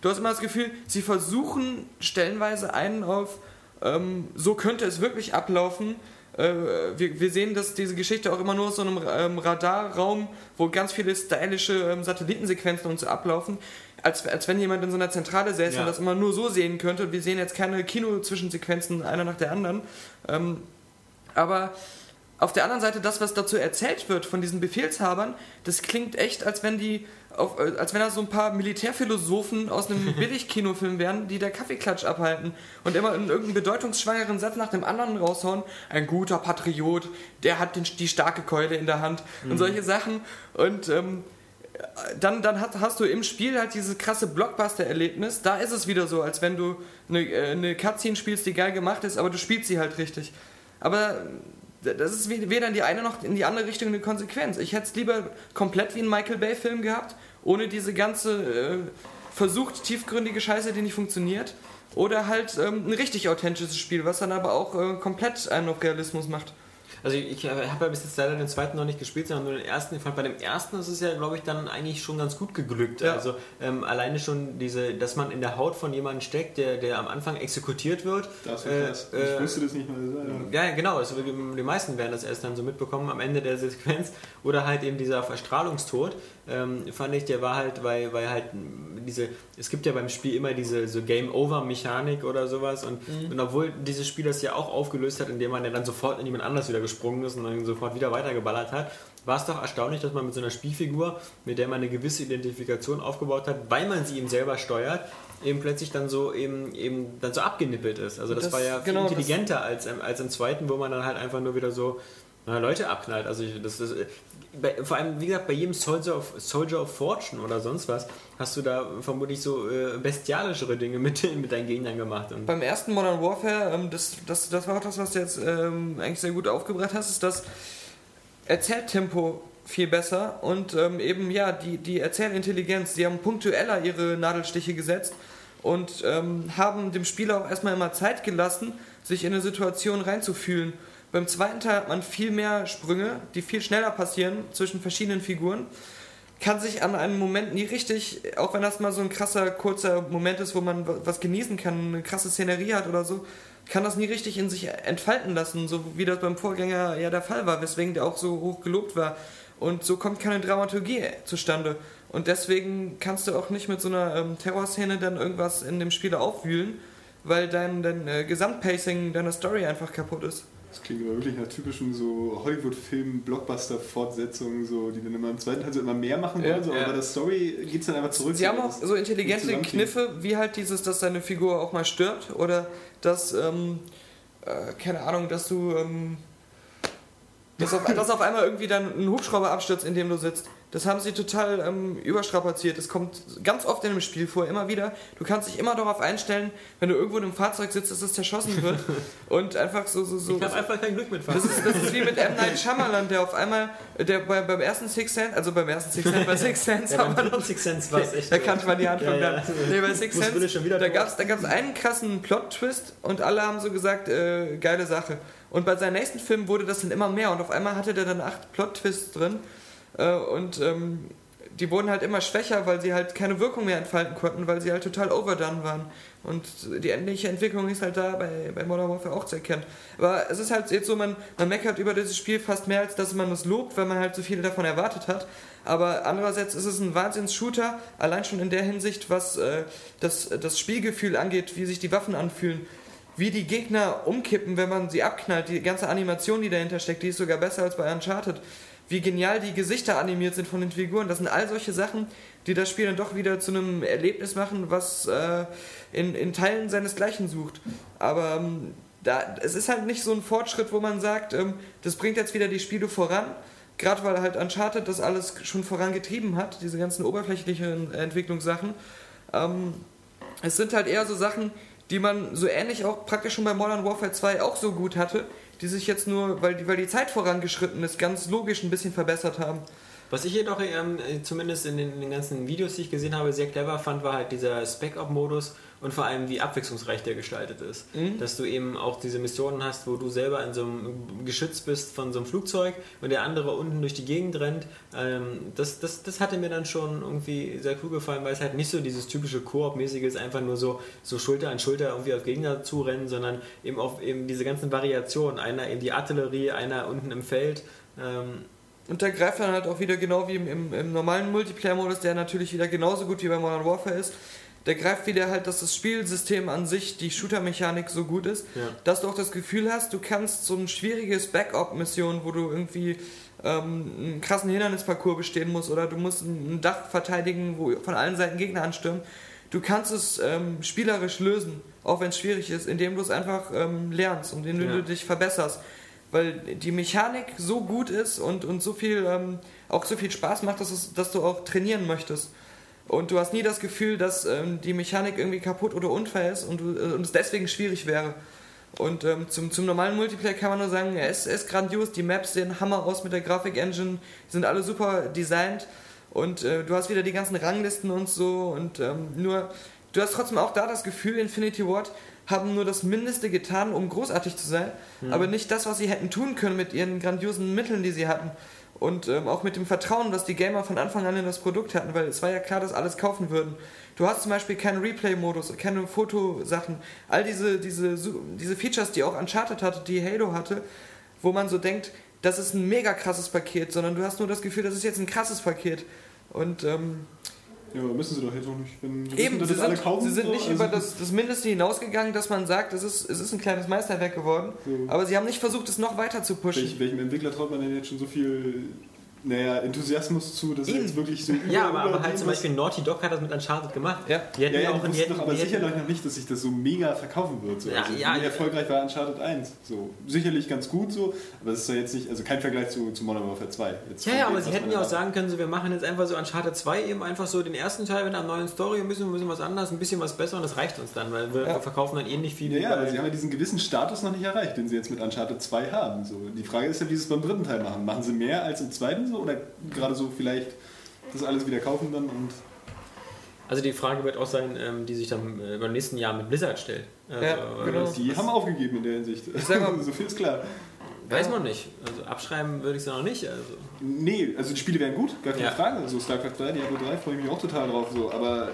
Du hast immer das Gefühl, sie versuchen stellenweise einen auf, ähm, so könnte es wirklich ablaufen. Äh, wir, wir sehen, dass diese Geschichte auch immer nur aus so einem ähm, Radarraum, wo ganz viele stylische ähm, Satellitensequenzen und so ablaufen, als, als wenn jemand in so einer Zentrale säße Ja. und das immer nur so sehen könnte. Wir sehen jetzt keine Kino-Zwischensequenzen einer nach der anderen. Ähm, aber auf der anderen Seite, das, was dazu erzählt wird von diesen Befehlshabern, das klingt echt, als wenn die, auf, äh, als wenn da so ein paar Militärphilosophen aus einem Billig-Kinofilm wären, die der Kaffeeklatsch abhalten und immer in irgendeinen bedeutungsschwangeren Satz nach dem anderen raushauen. Ein guter Patriot, der hat den, die starke Keule in der Hand und solche Sachen. Und ähm, dann, dann hast, hast du im Spiel halt dieses krasse Blockbuster-Erlebnis. Da ist es wieder so, als wenn du eine, äh, eine Cutscene spielst, die geil gemacht ist, aber du spielst sie halt richtig. Aber das ist weder in die eine noch in die andere Richtung eine Konsequenz. Ich hätte es lieber komplett wie ein Michael Bay-Film gehabt, ohne diese ganze äh, versucht tiefgründige Scheiße, die nicht funktioniert. Oder halt ähm, ein richtig authentisches Spiel, was dann aber auch äh, komplett einen auf Realismus macht. Also ich, ich habe ja bis jetzt leider den zweiten noch nicht gespielt, sondern nur den ersten. Ich fand bei dem ersten ist es ja, glaube ich, dann eigentlich schon ganz gut geglückt. Ja. Also ähm, alleine schon diese, dass man in der Haut von jemandem steckt, der, der am Anfang exekutiert wird. Das war krass. Äh, ich wusste das nicht mal. Ja, ja genau. Also die meisten werden das erst dann so mitbekommen am Ende der Sequenz. Oder halt eben dieser Verstrahlungstod. Ähm, fand ich, der war halt, weil, weil halt diese, es gibt ja beim Spiel immer diese so Game-Over-Mechanik oder sowas und, mhm. und obwohl dieses Spiel das ja auch aufgelöst hat, indem man ja dann sofort in jemand anders wieder gesprungen ist und dann sofort wieder weitergeballert hat, war es doch erstaunlich, dass man mit so einer Spielfigur, mit der man eine gewisse Identifikation aufgebaut hat, weil man sie eben selber steuert, eben plötzlich dann so eben, eben dann so abgenippelt ist. Also das, das war ja viel genau, intelligenter als, als im zweiten, wo man dann halt einfach nur wieder so Leute abknallt. Also ich, das, das, bei, vor allem, wie gesagt, bei jedem Soldier of, Soldier of Fortune oder sonst was, hast du da vermutlich so äh, bestialischere Dinge mit, mit deinen Gegnern gemacht. Und Beim ersten Modern Warfare, ähm, das, das, das war auch das, was du jetzt ähm, eigentlich sehr gut aufgebracht hast, ist das Erzähltempo viel besser und ähm, eben, ja, die, die Erzählintelligenz, die haben punktueller ihre Nadelstiche gesetzt und ähm, haben dem Spieler auch erstmal immer Zeit gelassen, sich in eine Situation reinzufühlen. Beim zweiten Teil hat man viel mehr Sprünge, die viel schneller passieren zwischen verschiedenen Figuren. Kann sich an einem Moment nie richtig, auch wenn das mal so ein krasser, kurzer Moment ist, wo man was genießen kann, eine krasse Szenerie hat oder so, kann das nie richtig in sich entfalten lassen, so wie das beim Vorgänger ja der Fall war, weswegen der auch so hoch gelobt war. Und so kommt keine Dramaturgie zustande. Und deswegen kannst du auch nicht mit so einer ähm, Terrorszene dann irgendwas in dem Spiel aufwühlen, weil dein, dein äh, Gesamtpacing deiner Story einfach kaputt ist. Das klingt aber wirklich nach typischen so Hollywood-Film-Blockbuster-Fortsetzungen, so, die dann immer im zweiten Teil so immer mehr machen wollen, ja, so, ja. aber der Story geht es dann einfach zurück. Sie haben auch so intelligente Kniffe, wie halt dieses, dass deine Figur auch mal stirbt oder dass, ähm, äh, keine Ahnung, dass du, ähm, dass, auf, dass auf einmal irgendwie dann ein Hubschrauber abstürzt, in dem du sitzt. Das haben sie total ähm, überstrapaziert. Das kommt ganz oft in dem Spiel vor, immer wieder. Du kannst dich immer darauf einstellen, wenn du irgendwo in einem Fahrzeug sitzt, dass es zerschossen wird. und einfach so, so, so. Ich habe einfach kein Glück mit Fahrzeug. Das ist, das ist wie mit M. Night Shyamalan, der auf einmal, der bei, beim ersten Six Sense, also beim ersten Six Sense, bei Six Sense ja, haben noch. Six Sense war es echt. Da kannte man die Handlung ja, ja. Nee, bei Six Sense, da gab es da gab's einen krassen Plot-Twist und alle haben so gesagt, äh, geile Sache. Und bei seinem nächsten Film wurde das dann immer mehr und auf einmal hatte der dann acht Plot-Twists drin äh, und ähm, die wurden halt immer schwächer, weil sie halt keine Wirkung mehr entfalten konnten, weil sie halt total overdone waren. Und die endliche Entwicklung ist halt da bei, bei Modern Warfare auch zu erkennen. Aber es ist halt jetzt so, man, man meckert über dieses Spiel fast mehr, als dass man es lobt, weil man halt so viel davon erwartet hat. Aber andererseits ist es ein Wahnsinns-Shooter, allein schon in der Hinsicht, was äh, das, das Spielgefühl angeht, wie sich die Waffen anfühlen wie die Gegner umkippen, wenn man sie abknallt. Die ganze Animation, die dahinter steckt, die ist sogar besser als bei Uncharted wie genial die Gesichter animiert sind von den Figuren. Das sind all solche Sachen, die das Spiel dann doch wieder zu einem Erlebnis machen, was äh, in, in Teilen seinesgleichen sucht. Aber ähm, da, es ist halt nicht so ein Fortschritt, wo man sagt, ähm, das bringt jetzt wieder die Spiele voran. Gerade weil halt Uncharted das alles schon vorangetrieben hat, diese ganzen oberflächlichen Entwicklungssachen. Ähm, es sind halt eher so Sachen, die man so ähnlich auch praktisch schon bei Modern Warfare 2 auch so gut hatte, die sich jetzt nur, weil die, weil die Zeit vorangeschritten ist, ganz logisch ein bisschen verbessert haben. Was ich jedoch ähm, zumindest in den, in den, ganzen Videos, die ich gesehen habe, sehr clever fand, war halt dieser Spec-Op-Modus und vor allem wie abwechslungsreich der gestaltet ist. Mhm. Dass du eben auch diese Missionen hast, wo du selber in so einem Geschütz bist von so einem Flugzeug und der andere unten durch die Gegend rennt. Ähm, das, das, das hatte mir dann schon irgendwie sehr cool gefallen, weil es halt nicht so dieses typische Koop-mäßige ist, einfach nur so, so Schulter an Schulter irgendwie auf Gegner zurennen, sondern eben auch eben diese ganzen Variationen. Einer in die Artillerie, einer unten im Feld. Ähm, und der greift dann halt auch wieder genau wie im, im, im normalen Multiplayer-Modus, der natürlich wieder genauso gut wie bei Modern Warfare ist. Der greift wieder halt, dass das Spielsystem an sich, die Shooter-Mechanik so gut ist, ja. dass du auch das Gefühl hast, du kannst so ein schwieriges Backup-Mission, wo du irgendwie ähm, einen krassen Hindernisparcours bestehen musst oder du musst ein Dach verteidigen, wo von allen Seiten Gegner anstürmen. Du kannst es ähm, spielerisch lösen, auch wenn es schwierig ist, indem du es einfach ähm, lernst und indem ja. du dich verbesserst weil die Mechanik so gut ist und, und so viel, ähm, auch so viel Spaß macht, dass, es, dass du auch trainieren möchtest. Und du hast nie das Gefühl, dass ähm, die Mechanik irgendwie kaputt oder unfair ist und, du, äh, und es deswegen schwierig wäre. Und ähm, zum, zum normalen Multiplayer kann man nur sagen, ist, er ist grandios, die Maps sehen Hammer aus mit der Grafik-Engine, sind alle super designt und äh, du hast wieder die ganzen Ranglisten und so und ähm, nur, du hast trotzdem auch da das Gefühl, Infinity Ward haben nur das Mindeste getan, um großartig zu sein, Mhm. aber nicht das, was sie hätten tun können mit ihren grandiosen Mitteln, die sie hatten. Und ähm, auch mit dem Vertrauen, was die Gamer von Anfang an in das Produkt hatten, weil es war ja klar, dass alles kaufen würden. Du hast zum Beispiel keinen Replay-Modus, keine Fotosachen, all diese, diese, diese Features, die auch Uncharted hatte, die Halo hatte, wo man so denkt, das ist ein mega krasses Paket, sondern du hast nur das Gefühl, das ist jetzt ein krasses Paket. Und ähm, Ja, aber müssen sie doch jetzt noch nicht, wenn sie eben, sie das alle sind, kaufen. sie sind so, nicht also- über das, das Mindeste hinausgegangen, dass man sagt, es ist, es ist ein kleines Meisterwerk geworden, So. aber sie haben nicht versucht, es noch weiter zu pushen. Welch, welchem Entwickler traut man denn jetzt schon so viel naja, Enthusiasmus zu, dass er Eben. jetzt wirklich so Ja, aber, aber halt zum Beispiel Naughty Dog hat das mit Uncharted gemacht. Ja. Die hätten Ja, ja ja, auch die hätten, doch aber die sicher hätten, noch nicht, dass sich das so mega verkaufen wird. So. Ja, also, ja, wie ja. erfolgreich war Uncharted 1? So, sicherlich ganz gut so, aber es ist ja jetzt nicht, also kein Vergleich zu, zu Modern Warfare 2. Jetzt Ja, ja, aber sie hätten ja auch sagen können, so, wir machen jetzt einfach so Uncharted 2 eben einfach so den ersten Teil mit einer neuen Story, ein bisschen, ein bisschen was anderes, ein bisschen was besser und das reicht uns dann, weil wir Ja. verkaufen dann ähnlich viel Ja, ja, aber sie haben ja diesen gewissen Status noch nicht erreicht, den sie jetzt mit Uncharted 2 haben. So, die Frage ist ja, wie sie es beim dritten Teil machen. Machen sie mehr als im zweiten so oder gerade so vielleicht das alles wieder kaufen dann und Also die Frage wird auch sein, ähm, die sich dann äh, beim nächsten Jahr mit Blizzard stellt. Also, Ja, genau. die haben aufgegeben in der Hinsicht. sag mal- so viel ist klar. Weiß Ja. man nicht. Also abschreiben würde ich es noch nicht. Also. Nee, also die Spiele wären gut, gar keine Ja. Frage. So StarCraft 3, Diablo 3 freue ich mich auch total drauf. So. Aber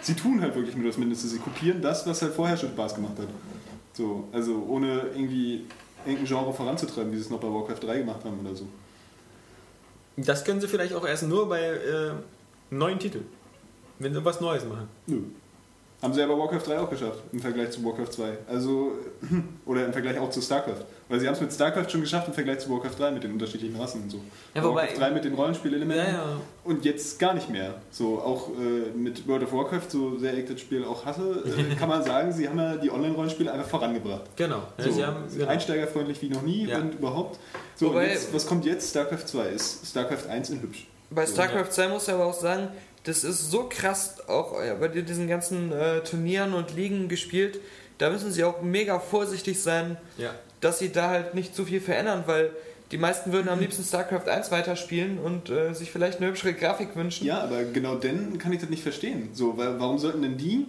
sie tun halt wirklich nur das Mindeste. Sie kopieren das, was halt vorher schon Spaß gemacht hat. So, also ohne irgendwie irgendein Genre voranzutreiben, wie sie es noch bei Warcraft 3 gemacht haben oder so. Das können sie vielleicht auch erst nur bei äh, neuen Titeln. Wenn sie was Neues machen. Nö. Haben sie ja bei Warcraft 3 auch geschafft, im Vergleich zu Warcraft 2. Also, oder im Vergleich auch zu StarCraft. Weil sie haben es mit StarCraft schon geschafft im Vergleich zu Warcraft 3 mit den unterschiedlichen Rassen und so. Ja, wobei- Warcraft 3 mit den Rollenspielelementen Ja, ja. und jetzt gar nicht mehr. So auch äh, mit World of Warcraft, so sehr ich das Spiel auch hasse, äh, kann man sagen, sie haben ja die Online-Rollenspiele einfach vorangebracht. Genau. Ja, So, sie haben, genau. Einsteigerfreundlich wie noch nie und überhaupt. So, und Wobei- jetzt, was kommt jetzt? StarCraft 2 ist StarCraft 1 in hübsch. Bei StarCraft 2 muss ich aber auch sagen, das ist so krass auch bei diesen ganzen äh, Turnieren und Ligen gespielt. Da müssen sie auch mega vorsichtig sein, Ja. dass sie da halt nicht zu viel verändern, weil die meisten würden am liebsten StarCraft 1 weiterspielen und äh, sich vielleicht eine hübschere Grafik wünschen. Ja, aber genau dann kann ich das nicht verstehen. So, weil, warum sollten denn die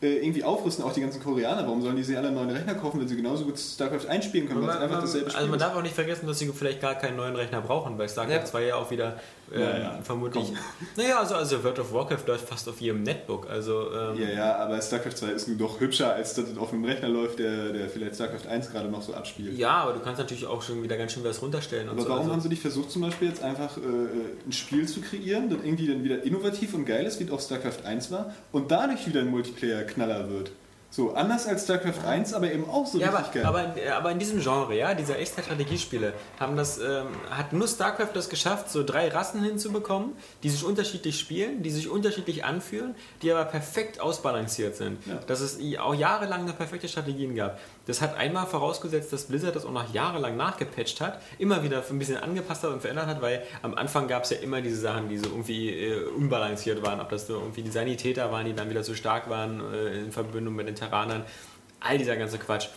äh, irgendwie aufrüsten, auch die ganzen Koreaner? Warum sollen die sich alle einen neuen Rechner kaufen, wenn sie genauso gut StarCraft einspielen können, weil es Man, einfach man, dasselbe Spiel also man darf auch nicht vergessen, dass sie vielleicht gar keinen neuen Rechner brauchen, weil StarCraft Ja. 2 ja auch wieder Ja, ja. vermutlich. Komm. Naja, also, also World of Warcraft läuft fast auf jedem Netbook. Also ähm, Ja, ja, aber StarCraft 2 ist nun doch hübscher, als dass es auf einem Rechner läuft, der, der vielleicht StarCraft 1 gerade noch so abspielt. ja, aber du kannst natürlich auch schon wieder ganz schön was runterstellen. Und Aber so. warum also, haben sie nicht versucht, zum Beispiel jetzt einfach äh, ein Spiel zu kreieren, das irgendwie dann wieder innovativ und geil ist, wie es auch StarCraft 1 war, und dadurch wieder ein Multiplayer-Knaller wird? So, anders als StarCraft 1, aber eben auch so ja, aber, richtig geil. aber, in- aber in diesem Genre, ja, dieser Echtzeit-Strategiespiele, haben das, ähm, hat nur StarCraft das geschafft, so drei Rassen hinzubekommen, die sich unterschiedlich spielen, die sich unterschiedlich anfühlen, die aber perfekt ausbalanciert sind. Ja. Dass es auch jahrelang eine perfekte Strategien gab. Das hat einmal vorausgesetzt, dass Blizzard das auch noch jahrelang nachgepatcht hat, immer wieder ein bisschen angepasst hat und verändert hat, weil am Anfang gab es ja immer diese Sachen, die so irgendwie äh, unbalanciert waren, ob das so irgendwie die Sanitäter waren, die dann wieder zu stark waren äh, in Verbindung mit den Terranern, all dieser ganze Quatsch.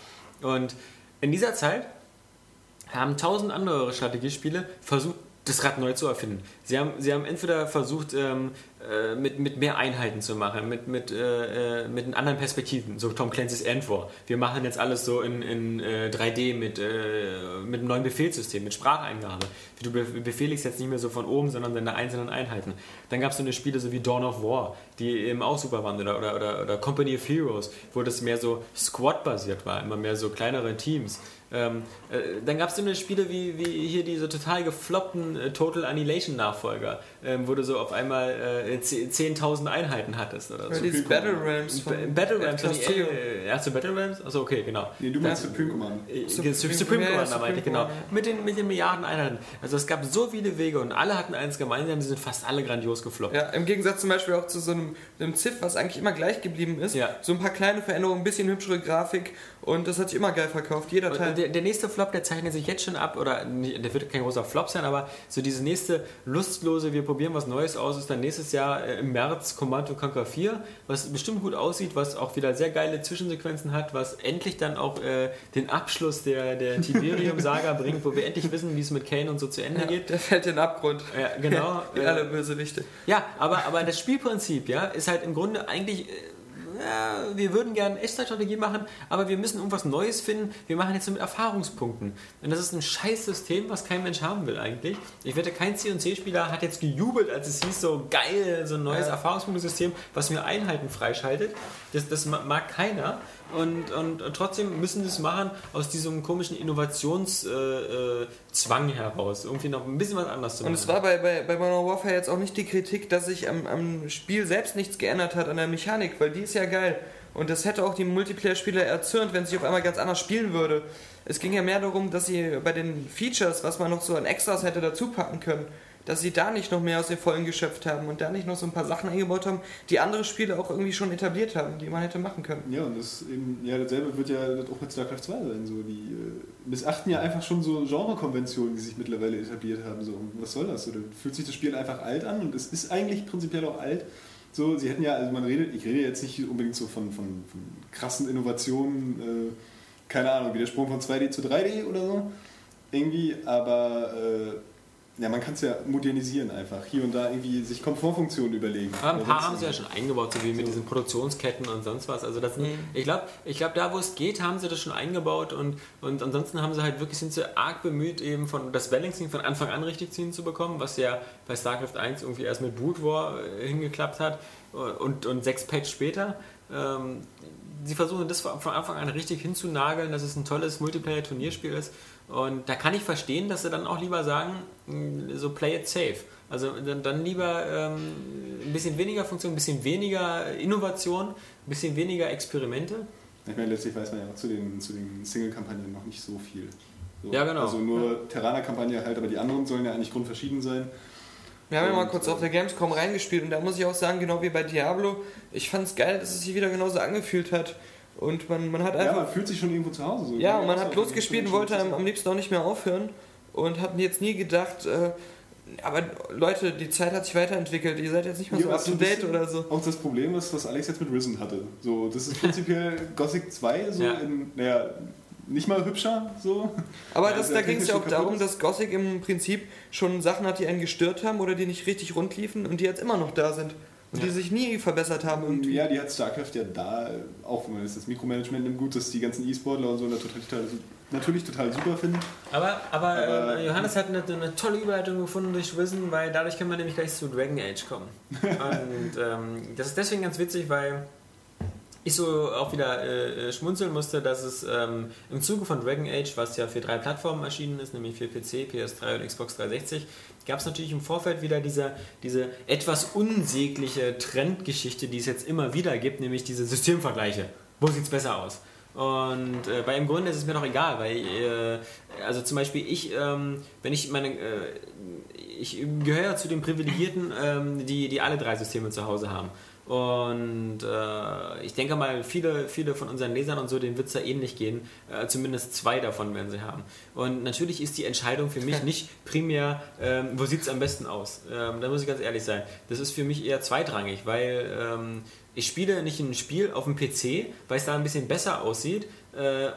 Und in dieser Zeit haben tausend andere Strategiespiele versucht, das Rad neu zu erfinden. Sie haben, sie haben entweder versucht, ähm, äh, mit, mit mehr Einheiten zu machen, mit, mit, äh, äh, mit anderen Perspektiven, so Tom Clancy's End War. Wir machen jetzt alles so in, in äh, 3D mit, äh, mit einem neuen Befehlssystem, mit Spracheingabe. Du be befehligst jetzt nicht mehr so von oben, sondern deine einzelnen Einheiten. Dann gab es so eine Spiele so wie Dawn of War, die eben auch super waren, oder, oder, oder, oder Company of Heroes, wo das mehr so Squad-basiert war, immer mehr so kleinere Teams. Ähm, äh, dann gab es so eine Spiele wie, wie hier diese total gefloppten äh, Total Annihilation Nachfolger, ähm, wo du so auf einmal äh, 10.000 Einheiten hattest oder Oder so. dieses Battle Rams Battle Rams, äh, hast du Battle Rams? Achso, okay, genau. nee, du meinst Supreme Command. Äh, Supreme- Supreme, Supreme ja, ja, Commander meinte ich, Supreme genau. Mit den, mit den Milliarden Einheiten. Also es gab so viele Wege und alle hatten eins gemeinsam, die sind fast alle grandios gefloppt. Ja, im Gegensatz zum Beispiel auch zu so einem, einem Ziff, was eigentlich immer gleich geblieben ist. Ja. So ein paar kleine Veränderungen, ein bisschen hübschere Grafik und das hat sich immer geil verkauft, jeder Teil. der, der nächste Flop, der zeichnet sich jetzt schon ab, oder der wird kein großer Flop sein, aber so diese nächste lustlose, wir probieren was Neues aus, ist dann nächstes Jahr äh, im März Command Conquer 4, was bestimmt gut aussieht, was auch wieder sehr geile Zwischensequenzen hat, was endlich dann auch äh, den Abschluss der, der Tiberium-Saga bringt, wo wir endlich wissen, wie es mit Kane und so zu Ende ja, geht. der fällt in den Abgrund. Ja, genau. Wie alle Bösewichte. Ja, aber, aber das Spielprinzip, ja, ist halt im Grunde eigentlich, äh, ja, wir würden gerne Echtzeitstrategie machen, aber wir müssen irgendwas Neues finden. Wir machen jetzt so mit Erfahrungspunkten. Und das ist ein scheiß System, was kein Mensch haben will eigentlich. Ich wette, kein C&C-Spieler hat jetzt gejubelt, als es hieß, so geil, so ein neues ja. Erfahrungspunktesystem, was mir Einheiten freischaltet. Das, das mag keiner. Und, und, und, trotzdem müssen sie es machen aus diesem komischen Innovationszwang äh, äh, heraus. Irgendwie noch ein bisschen was anderes zu machen. Und es war bei, bei, bei Modern Warfare jetzt auch nicht die Kritik, dass sich am, am Spiel selbst nichts geändert hat an der Mechanik, weil die ist ja geil. Und das hätte auch die Multiplayer-Spieler erzürnt, wenn sie auf einmal ganz anders spielen würde. Es ging ja mehr darum, dass sie bei den Features, was man noch so an Extras hätte dazu packen können, dass sie da nicht noch mehr aus den Vollen geschöpft haben und da nicht noch so ein paar Sachen eingebaut haben, die andere Spiele auch irgendwie schon etabliert haben, die man hätte machen können. Ja, und das eben, ja, dasselbe wird ja auch mit StarCraft 2 sein. So. Die äh, missachten ja einfach schon so Genrekonventionen, die sich mittlerweile etabliert haben. So, was soll das? Oder fühlt sich das Spiel einfach alt an und es ist eigentlich prinzipiell auch alt. So, sie hätten ja, also man redet, ich rede jetzt nicht unbedingt so von, von, von krassen Innovationen, äh, keine Ahnung, wie der Sprung von 2D zu 3D oder so, irgendwie, aber äh, ja, man kann es ja modernisieren einfach. Hier und da irgendwie sich Komfortfunktionen überlegen. Aber ein paar haben sie ja schon eingebaut, so wie mit so. diesen Produktionsketten und sonst was. Also das, mhm. ich glaube, ich glaub, da wo es geht, haben sie das schon eingebaut und, und ansonsten haben sie halt wirklich sind sie arg bemüht, eben von das Balancing von Anfang an richtig hinzubekommen, was ja bei StarCraft 1 irgendwie erst mit Boot War äh, hingeklappt hat und, und sechs Patch später. Ähm, sie versuchen das von Anfang an richtig hinzunageln, dass es ein tolles Multiplayer-Turnierspiel ist. Und da kann ich verstehen, dass sie dann auch lieber sagen, mm, so play it safe. Also dann, lieber ähm, ein bisschen weniger Funktion, ein bisschen weniger Innovation, ein bisschen weniger Experimente. Ich meine, letztlich weiß man ja auch zu den, zu den Single-Kampagnen noch nicht so viel. So, ja, genau. Also nur ja. Terraner-Kampagne halt, aber die anderen sollen ja eigentlich grundverschieden sein. Wir haben ja mal kurz auf der Gamescom reingespielt und da muss ich auch sagen, genau wie bei Diablo, ich fand es geil, dass es sich wieder genauso angefühlt hat. Und man, man hat einfach. Ja, man fühlt sich schon irgendwo zu Hause. So ja, und man hat losgespielt und wollte am, am liebsten auch nicht mehr aufhören. Und hat jetzt nie gedacht, äh, aber Leute, die Zeit hat sich weiterentwickelt. Ihr seid jetzt nicht mehr so up to date oder so. Auch das Problem ist, was Alex jetzt mit Risen hatte. So, das ist prinzipiell Gothic 2, so ja. in, naja, nicht mal hübscher, so. Aber das, da ging es ja auch darum, dass Gothic im Prinzip schon Sachen hat, die einen gestört haben oder die nicht richtig rund liefen und die jetzt immer noch da sind. Und ja. die sich nie verbessert haben irgendwie. Ja, die hat StarCraft ja da, auch wenn man das Mikromanagement nimmt, gut, dass die ganzen E-Sportler und so natürlich total, natürlich total super finden. Aber, aber, aber äh, Johannes hat eine, eine, tolle Überleitung gefunden durch Wissen, weil dadurch kann man nämlich gleich zu Dragon Age kommen. und ähm, das ist deswegen ganz witzig, weil ich so auch wieder äh, äh, schmunzeln musste, dass es ähm, im Zuge von Dragon Age, was ja für drei Plattformen erschienen ist, nämlich für PC, PS3 und Xbox 360, gab es natürlich im Vorfeld wieder diese, diese etwas unsägliche Trendgeschichte, die es jetzt immer wieder gibt, nämlich diese Systemvergleiche. Wo sieht es besser aus? Und äh, bei im Grunde ist es mir noch egal, weil, äh, also zum Beispiel ich, ähm, wenn ich meine, äh, ich gehöre zu den Privilegierten, ähm, die, die alle drei Systeme zu Hause haben. Und äh, ich denke mal, viele, viele von unseren Lesern und so, denen wird es da ähnlich gehen. Äh, zumindest zwei davon werden sie haben. Und natürlich ist die Entscheidung für mich nicht primär, ähm, wo sieht es am besten aus. Ähm, da muss ich ganz ehrlich sein. Das ist für mich eher zweitrangig, weil ähm, ich spiele nicht ein Spiel auf dem PC, weil es da ein bisschen besser aussieht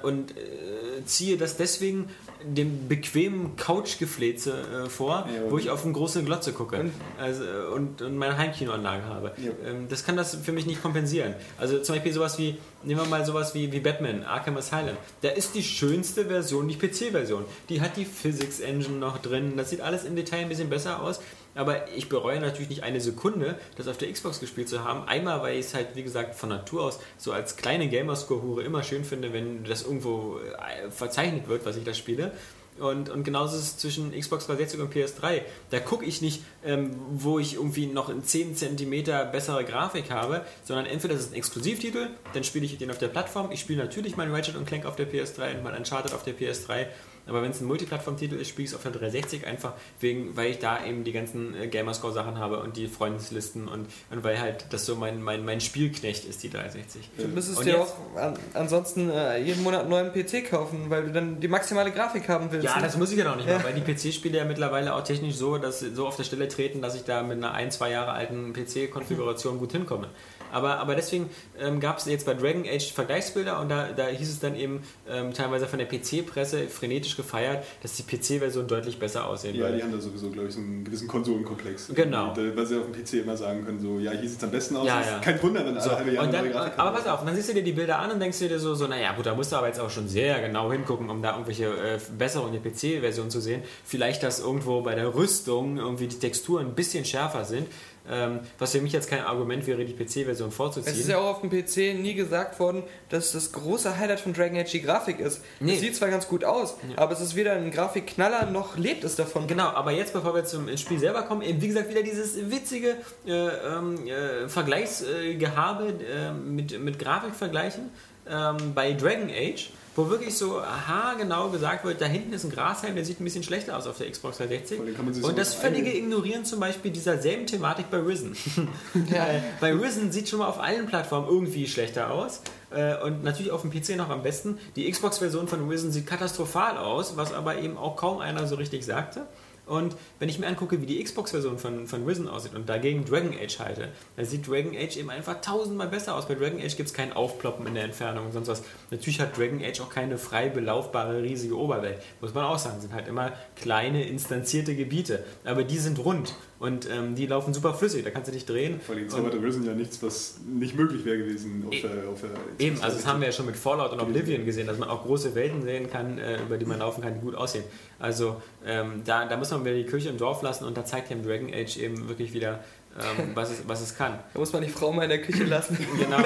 und äh, ziehe das deswegen dem bequemen Couchgefläze äh, vor, ja, wo ich auf eine große Glotze gucke und, also, und, und meine Heimkinoanlage habe. Ja. Ähm, das kann das für mich nicht kompensieren. Also zum Beispiel sowas wie, nehmen wir mal sowas wie, wie Batman, Arkham Asylum. Da ist die schönste Version die PC-Version. Die hat die Physics Engine noch drin, das sieht alles im Detail ein bisschen besser aus. Aber ich bereue natürlich nicht eine Sekunde, das auf der Xbox gespielt zu haben. Einmal, weil ich es halt, wie gesagt, von Natur aus so als kleine Gamerscore-Hure immer schön finde, wenn das irgendwo äh, verzeichnet wird, was ich da spiele. Und, und genauso ist es zwischen Xbox 360 und PS3. Da gucke ich nicht, ähm, wo ich irgendwie noch in 10 cm bessere Grafik habe, sondern entweder das ist ein Exklusivtitel, dann spiele ich den auf der Plattform. Ich spiele natürlich mein Ratchet und Clank auf der PS3 und mein Uncharted auf der PS3 aber wenn es ein Multiplattform-Titel ist, spiele ich es auf der 360 einfach, wegen, weil ich da eben die ganzen äh, Gamerscore-Sachen habe und die Freundeslisten und, und weil halt das so mein, mein, mein Spielknecht ist, die 360. Du müsstest und dir auch an, ansonsten äh, jeden Monat einen neuen PC kaufen, weil du dann die maximale Grafik haben willst. Ja, das muss ich ja noch nicht ja. mal, weil die PC-Spiele ja mittlerweile auch technisch so, dass so auf der Stelle treten, dass ich da mit einer ein, zwei Jahre alten PC-Konfiguration gut hinkomme. Aber, aber deswegen ähm, gab es jetzt bei Dragon Age Vergleichsbilder und da, da hieß es dann eben ähm, teilweise von der PC-Presse frenetisch gefeiert, dass die PC-Version deutlich besser aussehen Ja, würde. die haben da sowieso, glaube ich, so einen gewissen Konsolenkomplex. Genau. Da- Weil sie auf dem PC immer sagen können, so, ja, hier sieht es am besten aus. Ja, ja. Kein Wunder, wenn alle So, halbe Jahre dann, aber pass auf, und dann siehst du dir die Bilder an und denkst dir so, so naja gut, da musst du aber jetzt auch schon sehr genau hingucken, um da irgendwelche äh, Besserungen der PC-Version zu sehen. Vielleicht, dass irgendwo bei der Rüstung irgendwie die Texturen ein bisschen schärfer sind. Ähm, was für mich jetzt kein Argument wäre, die PC-Version vorzuziehen. Es ist ja auch auf dem PC nie gesagt worden, dass das große Highlight von Dragon Age die Grafik ist. Nee. Es sieht zwar ganz gut aus, aber es ist weder ein Grafikknaller noch lebt es davon. Genau, aber jetzt, bevor wir zum Spiel selber kommen, eben wie gesagt wieder dieses witzige äh, ähm, äh, Vergleichsgehabe äh, mit, mit Grafikvergleichen ähm, bei Dragon Age, wo wirklich so haargenau gesagt wird, da hinten ist ein Grashelm, der sieht ein bisschen schlechter aus auf der Xbox 360. Vor allem kann man sich Und das völlige. Ignorieren zum Beispiel dieser selben Thematik bei Risen. Ja. Bei Risen sieht schon mal auf allen Plattformen irgendwie schlechter aus. Äh, Und natürlich auf dem PC noch am besten. Die Xbox-Version von Risen sieht katastrophal aus, was aber eben auch kaum einer so richtig sagte. Und wenn ich mir angucke, wie die Xbox-Version von, von Risen aussieht und dagegen Dragon Age halte, dann sieht Dragon Age eben einfach tausendmal besser aus. Bei Dragon Age gibt es kein Aufploppen in der Entfernung und sonst was. Natürlich hat Dragon Age auch keine frei belaufbare riesige Oberwelt. Muss man auch sagen. sind halt immer kleine, instanzierte Gebiete. Aber die sind rund und ähm, die laufen super flüssig. Da kannst du dich drehen. Vor allem zauberte Risen ja nichts, was nicht möglich wäre gewesen auf der, auf der Eben, also das haben wir ja schon mit Fallout und Oblivion gesehen, dass man auch große Welten sehen kann, äh, über die man laufen kann, die gut aussehen. Also ähm, da, da muss man wieder die Kirche im Dorf lassen und da zeigt dem Dragon Age eben wirklich wieder, ähm, was, es, was es kann. Da muss man die Frau mal in der Küche lassen. Genau.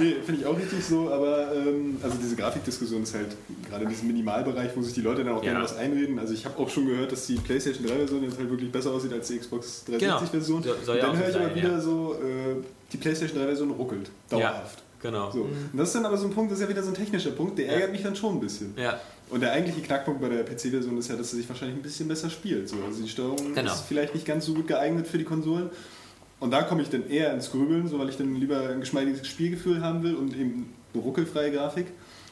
Nee, finde ich auch richtig so, aber ähm, also diese Grafikdiskussion ist halt gerade in diesem Minimalbereich, wo sich die Leute dann auch Ja. gerne was einreden. Also ich habe auch schon gehört, dass die PlayStation 3-Version jetzt halt wirklich besser aussieht als die Xbox 360-Version. Genau. So- ja dann höre so ich aber wieder ja. so, äh, die PlayStation 3-Version ruckelt. Dauerhaft. Genau. So. Und das ist dann aber so ein Punkt, das ist ja wieder so ein technischer Punkt, der Ja. ärgert mich dann schon ein bisschen. Ja. Und der eigentliche Knackpunkt bei der PC-Version ist ja, dass sie sich wahrscheinlich ein bisschen besser spielt. So. Also die Steuerung Genau. ist vielleicht nicht ganz so gut geeignet für die Konsolen. Und da komme ich dann eher ins Grübeln, so weil ich dann lieber ein geschmeidiges Spielgefühl haben will und eben eine ruckelfreie Grafik.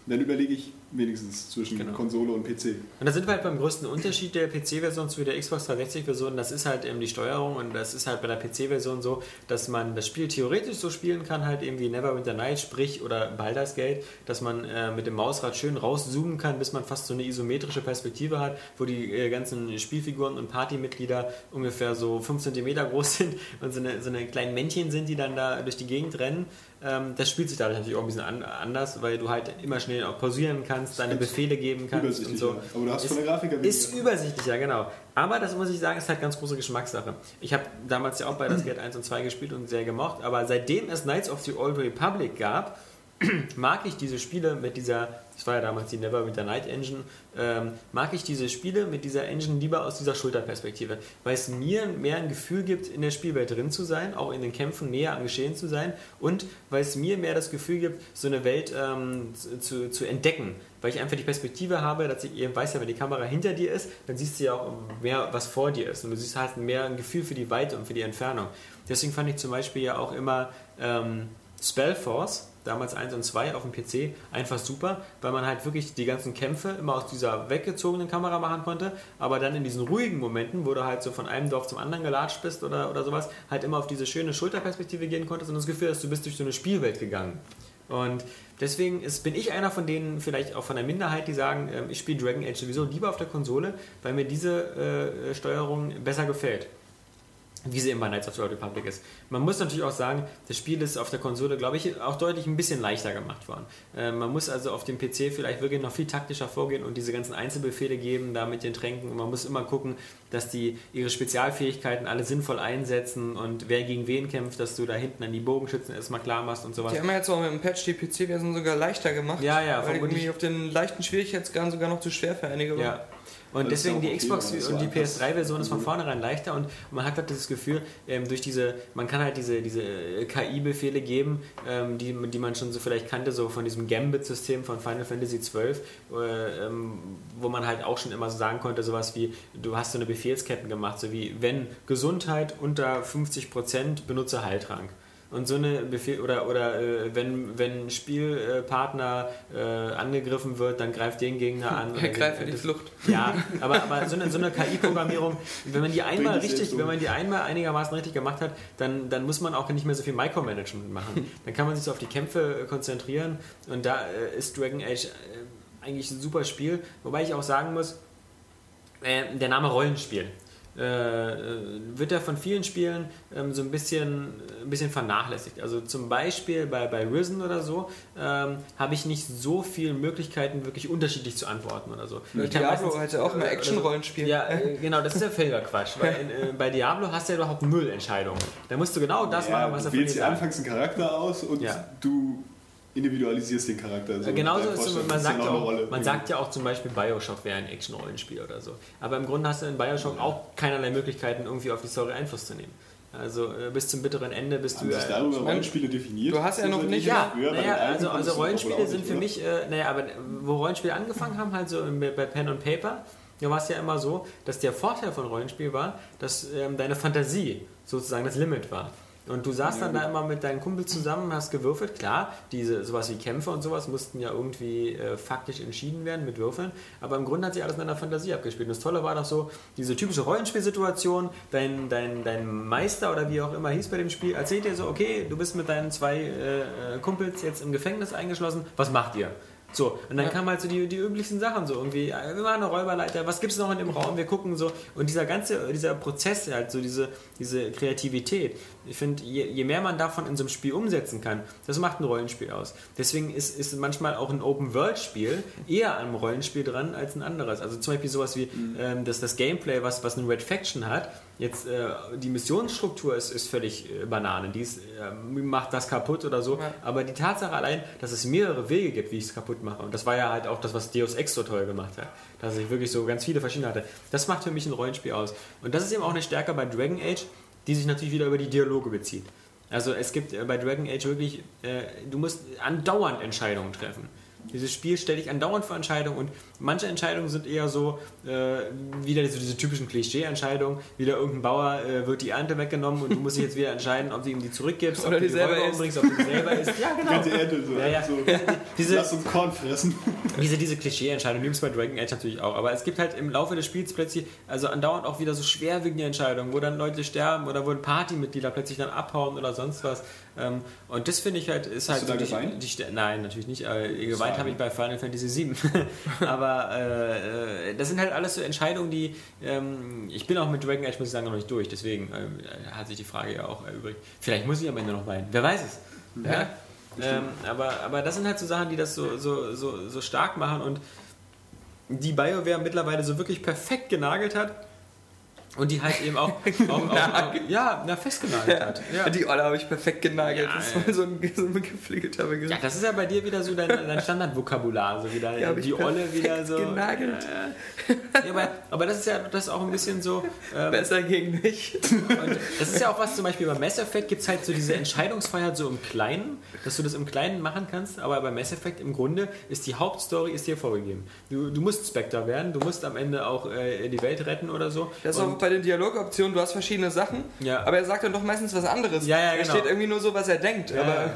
Dann überlege ich wenigstens zwischen Genau. Konsole und PC. Und da sind wir halt beim größten Unterschied der PC-Version zu der Xbox 360-Version. Das ist halt eben die Steuerung und das ist halt bei der PC-Version so, dass man das Spiel theoretisch so spielen kann, halt eben wie Neverwinter Night, sprich oder Baldur's Gate, dass man äh, mit dem Mausrad schön rauszoomen kann, bis man fast so eine isometrische Perspektive hat, wo die äh, ganzen Spielfiguren und Partymitglieder ungefähr so 5 cm groß sind und so eine, so eine kleinen Männchen sind, die dann da durch die Gegend rennen. Ähm, das spielt sich dadurch natürlich auch ein bisschen an, anders, weil du halt immer schnell auch pausieren kannst, deine Befehle geben kannst und so. Aber du hast Ist- von der Grafik ist übersichtlicher, genau. Aber das muss ich sagen, ist halt ganz große Geschmackssache. Ich habe damals ja auch bei das Gate 1 und 2 gespielt und sehr gemocht, aber seitdem es Knights of the Old Republic gab, mag ich diese Spiele mit dieser, das war ja damals die Neverwinter Night Engine, ähm, mag ich diese Spiele mit dieser Engine lieber aus dieser Schulterperspektive, weil es mir mehr ein Gefühl gibt, in der Spielwelt drin zu sein, auch in den Kämpfen näher am Geschehen zu sein und weil es mir mehr das Gefühl gibt, so eine Welt ähm, zu, zu entdecken, weil ich einfach die Perspektive habe, dass ich eben weiß ja, wenn die Kamera hinter dir ist, dann siehst du ja auch mehr, was vor dir ist und du siehst halt mehr ein Gefühl für die Weite und für die Entfernung. Deswegen fand ich zum Beispiel ja auch immer ähm, Spellforce, damals 1 und 2 auf dem PC, einfach super, weil man halt wirklich die ganzen Kämpfe immer aus dieser weggezogenen Kamera machen konnte, aber dann in diesen ruhigen Momenten, wo du halt so von einem Dorf zum anderen gelatscht bist oder, oder sowas, halt immer auf diese schöne Schulterperspektive gehen konntest und das Gefühl hast, du bist durch so eine Spielwelt gegangen. Und deswegen ist, bin ich einer von denen, vielleicht auch von der Minderheit, die sagen, ähm, ich spiele Dragon Age sowieso lieber auf der Konsole, weil mir diese äh, Steuerung besser gefällt wie sie bei Knights of the Old Republic ist. Man muss natürlich auch sagen, das Spiel ist auf der Konsole, glaube ich, auch deutlich ein bisschen leichter gemacht worden. Äh, man muss also auf dem PC vielleicht wirklich noch viel taktischer vorgehen und diese ganzen Einzelbefehle geben, da mit den Tränken. Und man muss immer gucken, dass die ihre Spezialfähigkeiten alle sinnvoll einsetzen und wer gegen wen kämpft, dass du da hinten an die Bogenschützen erstmal klar machst und sowas. Die haben ja jetzt auch mit dem Patch die PC-Version sogar leichter gemacht. Ja, ja, Weil irgendwie auf den leichten Schwierigkeitsgraden sogar noch zu schwer für einige war. Ja. Und deswegen die Xbox und die anpasst. PS3-Version ist von vornherein leichter und man hat halt das Gefühl, ähm, durch diese, man kann halt diese, diese KI-Befehle geben, ähm, die, die man schon so vielleicht kannte, so von diesem Gambit-System von Final Fantasy XII, äh, ähm, wo man halt auch schon immer so sagen konnte, sowas wie, du hast so eine Befehlsketten gemacht, so wie, wenn Gesundheit unter 50% benutze Heiltrank. Und so eine Befehl oder oder äh, wenn wenn ein Spielpartner äh, angegriffen wird, dann greift den Gegner an. oder Greife den- die das- Flucht. Ja, aber, aber so eine, so eine KI-Programmierung, wenn man die einmal richtig, um. wenn man die einmal einigermaßen richtig gemacht hat, dann, dann muss man auch nicht mehr so viel Micromanagement machen. Dann kann man sich so auf die Kämpfe äh, konzentrieren und da äh, ist Dragon Age äh, eigentlich ein super Spiel, wobei ich auch sagen muss, äh, der Name Rollenspiel äh, äh, wird ja von vielen Spielen ähm, so ein bisschen, ein bisschen vernachlässigt. Also zum Beispiel bei, bei Risen oder so ähm, habe ich nicht so viele Möglichkeiten, wirklich unterschiedlich zu antworten oder so. Ich Diablo meistens, ja auch immer Action-Rollenspiel. Ja, äh, genau, das ist ja völliger Quatsch. Weil in, äh, bei Diablo hast du ja überhaupt Müllentscheidungen. Da musst du genau das ja, machen, was er von dir sagt. Du wählst anfangs einen Charakter aus und ja. du individualisierst den Charakter. So Genauso ist es, man, sagt ja, auch, man sagt ja auch zum Beispiel, Bioshock wäre ein Action-Rollenspiel oder so. Aber im Grunde hast du in Bioshock auch keinerlei Möglichkeiten, irgendwie auf die Story Einfluss zu nehmen. Also äh, bis zum bitteren Ende bist Haben du. Sich darüber Rollenspiele definiert? Du hast ja noch nicht. Ja, naja, also, also Rollenspiele sind für mich, äh, naja, aber wo Rollenspiele angefangen haben, halt so bei Pen und Paper, da war es ja immer so, dass der Vorteil von Rollenspiel war, dass ähm, deine Fantasie sozusagen das Limit war. Und du saßt ja, dann da immer mit deinen Kumpel zusammen, hast gewürfelt. Klar, diese sowas wie Kämpfe und sowas mussten ja irgendwie äh, faktisch entschieden werden mit Würfeln. Aber im Grunde hat sich alles in deiner Fantasie abgespielt. Und das Tolle war doch so, diese typische Rollenspielsituation, dein, dein, dein Meister oder wie auch immer hieß bei dem Spiel, erzählt dir so, okay, du bist mit deinen zwei äh, äh Kumpels jetzt im Gefängnis eingeschlossen, was macht ihr? So, und dann ja. kamen halt so die, die üblichsten Sachen, so irgendwie, äh, wir machen eine Räuberleiter, was gibt es noch in dem Raum, wir gucken so. Und dieser ganze, dieser Prozess halt, so diese, diese Kreativität, ich finde, je, je, mehr man davon in so einem Spiel umsetzen kann, das macht ein Rollenspiel aus. Deswegen ist, ist manchmal auch ein Open-World-Spiel eher am Rollenspiel dran als ein anderes. Also zum Beispiel sowas wie mhm. ähm, das, das Gameplay, was, was ein Red Faction hat, Jetzt äh, die Missionsstruktur ist, ist völlig äh, Banane. Die ist, äh, macht das kaputt oder so. Ja. Aber die Tatsache allein, dass es mehrere Wege gibt, wie ich es kaputt mache, und das war ja halt auch das, was Deus Ex so toll gemacht hat, dass ich wirklich so ganz viele verschiedene hatte. Das macht für mich ein Rollenspiel aus. Und das ist eben auch eine Stärke bei Dragon Age, die sich natürlich wieder über die Dialoge bezieht. Also es gibt äh, bei Dragon Age wirklich, äh, du musst andauernd Entscheidungen treffen. Dieses Spiel stelle ich andauernd vor Entscheidungen und manche Entscheidungen sind eher so, äh, wieder so diese typischen Klischee-Entscheidungen, wieder irgendein Bauer äh, wird die Ernte weggenommen und du musst dich jetzt wieder entscheiden, ob du ihm die zurückgibst, Oder ob du die, selber umbringst, ob du die selber isst. Ja, genau. Ganze Ernte so. Ja, ja. so. Diese, Lass uns Korn fressen. Diese, diese Klischee-Entscheidungen, die gibt es bei Dragon Age natürlich auch, aber es gibt halt im Laufe des Spiels plötzlich, also andauernd auch wieder so schwerwiegende Entscheidungen, wo dann Leute sterben oder wo ein Partymitglieder plötzlich dann abhauen oder sonst was. Ähm, und das finde ich halt, ist Hast halt. Du da geweint? Die, die, nein, natürlich nicht. Äh, geweint habe ich bei Final Fantasy VII. Aber äh, das sind halt alles so Entscheidungen, die. Ähm, ich bin auch mit Dragon Age, muss ich sagen, noch nicht durch. Deswegen äh, hat sich die Frage ja auch erübrigt. Vielleicht muss ich am Ende noch weinen. Wer weiß es. Ja. ja? Ähm, aber, aber das sind halt so Sachen, die das so, so, so, so stark machen und die BioWare mittlerweile so wirklich perfekt genagelt hat und die halt eben auch, auch, auch, ja, na, festgenagelt hat. Ja. Die Olle habe ich perfekt genagelt. Ja, das war so ein, so ein gepflegelter Begriff. Ja, das ist ja bei dir wieder so dein, dein Standardvokabular. So wieder ja, die Olle wieder so. genagelt. Ja, aber, aber das ist ja das ist auch ein bisschen so. Ähm, Besser gegen mich. Das ist ja auch was zum Beispiel bei Mass Effect gibt es halt so diese Entscheidungsfreiheit so im Kleinen, dass du das im Kleinen machen kannst. Aber bei Mass Effect im Grunde ist die Hauptstory ist dir vorgegeben. Du, du musst Spectre werden, du musst am Ende auch äh, die Welt retten oder so. Das ist auch bei den Dialogoptionen, du hast verschiedene Sachen, ja. aber er sagt dann doch meistens was anderes. Ja, ja, genau. Er steht irgendwie nur so, was er denkt. Ja, aber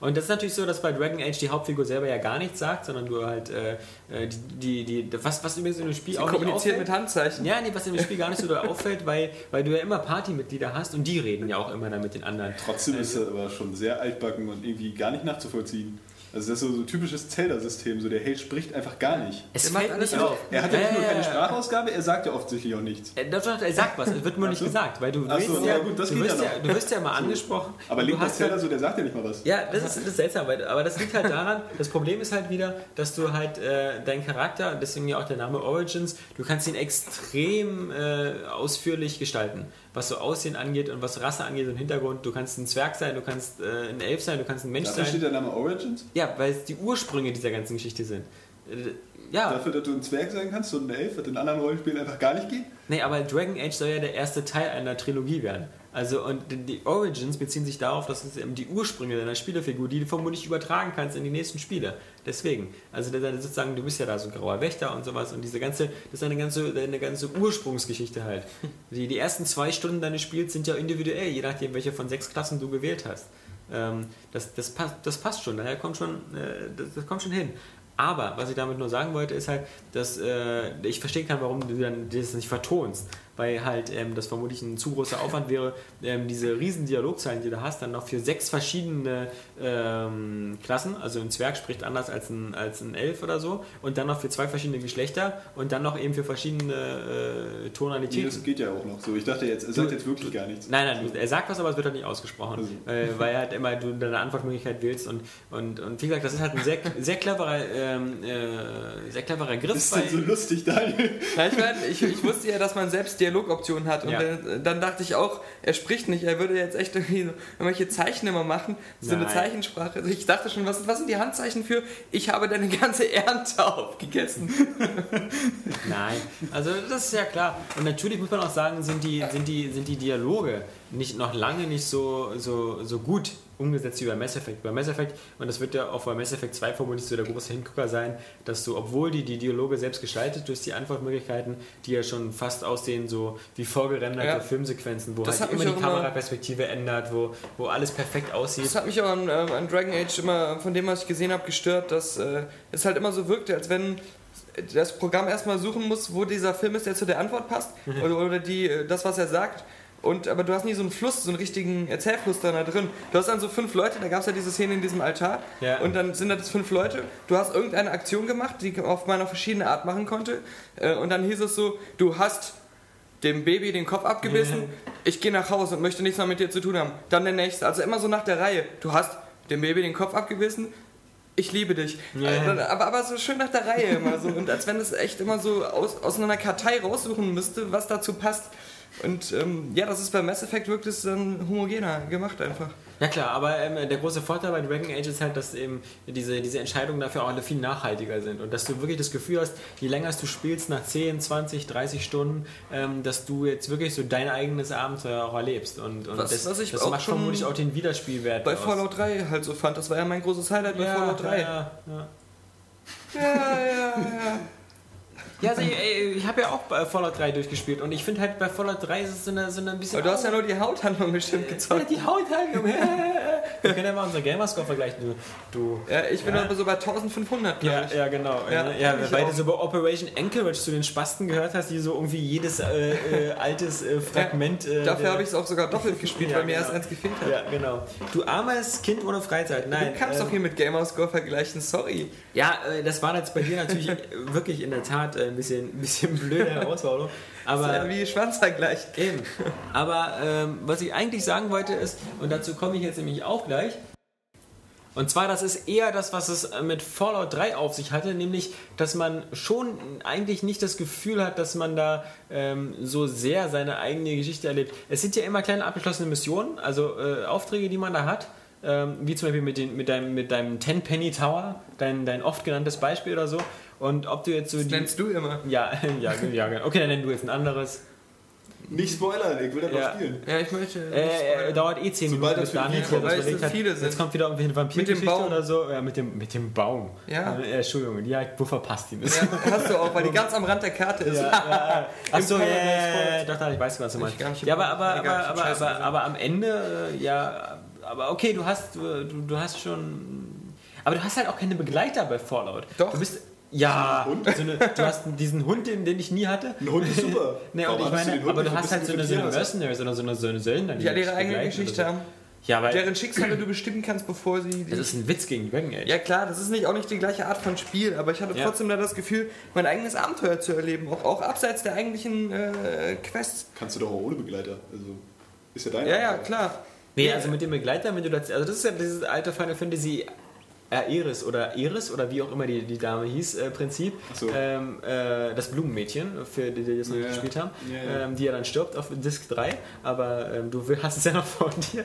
Und das ist natürlich so, dass bei Dragon Age die Hauptfigur selber ja gar nichts sagt, sondern du halt äh, äh die, die, die, was, was übrigens in dem Spiel Sie auch kommuniziert mit Handzeichen. Ja, nee, was in dem Spiel gar nicht so auffällt, weil, weil du ja immer Partymitglieder hast und die reden ja auch immer dann mit den anderen. Trotzdem also, ist er aber schon sehr altbacken und irgendwie gar nicht nachzuvollziehen. Also das ist so ein typisches Zelda-System, so der Held spricht einfach gar nicht. Es fällt alles auf. Er hat ja nicht nur keine Sprachausgabe, er sagt ja offensichtlich auch nichts. Er, er sagt was, es wird nur nicht so. gesagt, weil du, so, ja, gut, das du, wirst ja, du wirst ja mal angesprochen. Aber Link hast Zelda so, der sagt ja nicht mal was. Ja, das ist, das ist seltsam, aber das liegt halt daran, das Problem ist halt wieder, dass du halt äh, deinen Charakter, deswegen ja auch der Name Origins, du kannst ihn extrem äh, ausführlich gestalten was so Aussehen angeht und was Rasse angeht und Hintergrund. Du kannst ein Zwerg sein, du kannst äh, ein Elf sein, du kannst ein Mensch Dafür sein. steht der Name Origins? Ja, weil es die Ursprünge dieser ganzen Geschichte sind. Äh, ja. Dafür, dass du ein Zwerg sein kannst und ein Elf, wird in anderen Rollenspielen einfach gar nicht geht? Nee, aber Dragon Age soll ja der erste Teil einer Trilogie werden. Also, und die Origins beziehen sich darauf, dass es eben die Ursprünge deiner Spielefigur, die du vermutlich übertragen kannst in die nächsten Spiele. Deswegen. Also, sozusagen, du bist ja da so ein grauer Wächter und sowas und diese ganze, das ist eine ganze, eine ganze Ursprungsgeschichte halt. Die, die ersten zwei Stunden deines Spiels sind ja individuell, je nachdem, welche von sechs Klassen du gewählt hast. Ähm, das, das, passt, das passt schon, daher kommt schon, äh, das, das kommt schon hin. Aber was ich damit nur sagen wollte, ist halt, dass äh, ich verstehen kann, warum du dann das nicht vertonst. Weil halt ähm, das vermutlich ein zu großer Aufwand wäre, ähm, diese riesen Dialogzeilen, die du hast, dann noch für sechs verschiedene ähm, Klassen, also ein Zwerg spricht anders als ein, als ein Elf oder so, und dann noch für zwei verschiedene Geschlechter und dann noch eben für verschiedene äh, Tonalitäten. Nee, das geht ja auch noch so. Ich dachte jetzt, er sagt jetzt wirklich gar nichts. Nein, nein, er sagt was, aber es wird halt nicht ausgesprochen, Also. äh, weil halt immer du deine Antwortmöglichkeit wählst und, und, und wie gesagt, das ist halt ein sehr, sehr cleverer, ähm, äh, sehr cleverer Griff. Das ist denn so lustig, Daniel. Ich, mein, ich, ich wusste ja, dass man selbst Dialogoptionen hat und Ja. dann, dann dachte ich auch, er spricht nicht, er würde jetzt echt irgendwie so irgendwelche Zeichen immer machen, so eine Nein. Zeichensprache. Also ich dachte schon, was, was sind die Handzeichen für, ich habe deine ganze Ernte aufgegessen. Nein, also das ist ja klar. Und natürlich muss man auch sagen, sind die, sind die, sind die Dialoge nicht, noch lange nicht so, so, so gut umgesetzt wie bei Mass Effect. Bei Mass Effect, und das wird ja auch bei Mass Effect 2 vermutlich so der große Hingucker sein, dass du, obwohl die die Dialoge selbst gestaltet durch die Antwortmöglichkeiten, die ja schon fast aussehen so wie vorgerenderte Ja. Filmsequenzen, wo Das halt immer die auch Kameraperspektive ändert, wo, wo alles perfekt aussieht. Das hat mich aber an, äh, an Dragon Age immer, von dem, was ich gesehen habe, gestört, dass äh, es halt immer so wirkte, als wenn das Programm erstmal suchen muss, wo dieser Film ist, der zu der Antwort passt oder, oder die, äh, das, was er sagt. Und, aber du hast nie so einen Fluss, so einen richtigen Erzählfluss da drin. Du hast dann so fünf Leute, da gab es ja diese Szene in diesem Altar. Ja. Und dann sind das fünf Leute. Du hast irgendeine Aktion gemacht, die auf meiner verschiedene Art machen konnte. Äh, und dann hieß es so, du hast dem Baby den Kopf abgebissen, ich gehe nach Hause und möchte nichts mehr mit dir zu tun haben. Dann der nächste, also immer so nach der Reihe. Du hast dem Baby den Kopf abgebissen, ich liebe dich. Ja. Also, aber, aber so schön nach der Reihe immer so. Und als wenn es echt immer so aus, aus einer Kartei raussuchen müsste, was dazu passt. Und ähm, ja, das ist bei Mass Effect wirklich dann homogener gemacht einfach. Ja klar, aber ähm, der große Vorteil bei Dragon Age ist halt, dass eben diese, diese Entscheidungen dafür auch alle viel nachhaltiger sind und dass du wirklich das Gefühl hast, je länger du spielst, nach 10, 20, 30 Stunden, ähm, dass du jetzt wirklich so dein eigenes Abenteuer auch erlebst und, und Was- das, was ich das auch macht schon vermutlich auch den Wiederspielwert Bei aus. Fallout 3 halt so fand. Das war ja mein großes Highlight bei ja, Fallout 3. Ja, ja. ja, ja. ja. Ja also, ey, ich habe ja auch bei Fallout 3 durchgespielt und ich finde halt bei Fallout 3 ist es so eine, so eine ein bisschen... Aber du hast ja nur die Hauthandlung bestimmt ja, gezockt. die Haut halt. Junge. Wir können ja mal unsere Gamerscore vergleichen. Du, du Ja, ich bin Ja. aber so bei 1500, glaube Ja, ich. ja, genau. Ja, Ja, ja, ich weil du so bei Operation Anchorage zu den Spasten gehört hast, die so irgendwie jedes äh, äh, altes äh, Fragment. Äh, Dafür habe ich es auch sogar doppelt gespielt, Ja, weil mir genau. erst eins gefehlt hat. Ja, genau. Du armes Kind ohne Freizeit. Nein. du kannst ähm, doch hier mit Gamerscore vergleichen, sorry. Ja, äh, das war jetzt bei dir natürlich wirklich in der Tat äh, ein bisschen, ein bisschen blöde Herausforderung. Das ist ja Aber wie Schwanzvergleich. eben. Aber ähm, was ich eigentlich sagen wollte ist, und dazu komme ich jetzt nämlich auch gleich. Und zwar, das ist eher das, was es äh, mit Fallout 3 auf sich hatte, nämlich, dass man schon eigentlich nicht das Gefühl hat, dass man da ähm, so sehr seine eigene Geschichte erlebt. Es sind ja immer kleine abgeschlossene Missionen, also äh, Aufträge, die man da hat. Ähm, wie zum Beispiel mit, den, mit deinem, mit deinem Ten Penny Tower, dein, dein oft genanntes Beispiel oder so. Und ob du jetzt so Das die. nennst du immer. Ja, ja, ja, genau. okay, dann nenn du jetzt ein anderes. Nicht spoilern, ich will das Ja. noch spielen. Ja, ich möchte. Äh, äh, dauert eh 10 Sobald Minuten, das bis Daniel das Weil es überlegt so hat. viele sind. Jetzt kommt wieder irgendwie eine Vampirgeschichte Baum. oder so. Ja, mit dem, mit dem Baum. Ja. Äh, Entschuldigung, ja, wo verpasst ihn das? Ja, hast du auch, weil die ganz am Rand der Karte ist. Ja, ja. Achso, ja, ja, ja, doch, doch, ich weiß, was du meinst. Ich gar nicht Ja, aber, aber, aber, aber, aber, aber am Ende, äh, ja, aber okay, du hast, du, du hast schon, aber du hast halt auch keine Begleiter bei Fallout. Doch. Du bist, ja, Hund? so eine, du hast diesen Hund, den, den ich nie hatte. Ein Hund ist super. Nee, und ich du meine, Hund aber du hast halt so eine, so eine Vierer. Mercenaries oder so eine, so eine Söldner, Die ja ihre eigene Geschichte so. haben. Ja, weil Deren Schicksale du bestimmen kannst, bevor sie. das ist ein Witz gegen Dragon Age. ja klar, das ist nicht, auch nicht die gleiche Art von Spiel, aber ich hatte Ja. trotzdem da das Gefühl, mein eigenes Abenteuer zu erleben, auch, auch abseits der eigentlichen äh, Quests. Kannst du doch auch ohne Begleiter. Also ist ja dein Ja, ja, Abenteuer. klar. Nee, also mit dem Begleiter, wenn du das. Also das ist ja dieses alte Final Fantasy Aeris oder Eris oder wie auch immer die, die Dame hieß, äh, Prinzip. So. Ähm, äh, das Blumenmädchen, für die, die das noch nicht gespielt haben, ja, ja. Ähm, die ja dann stirbt auf Disc 3, aber ähm, du hast es ja noch vor dir.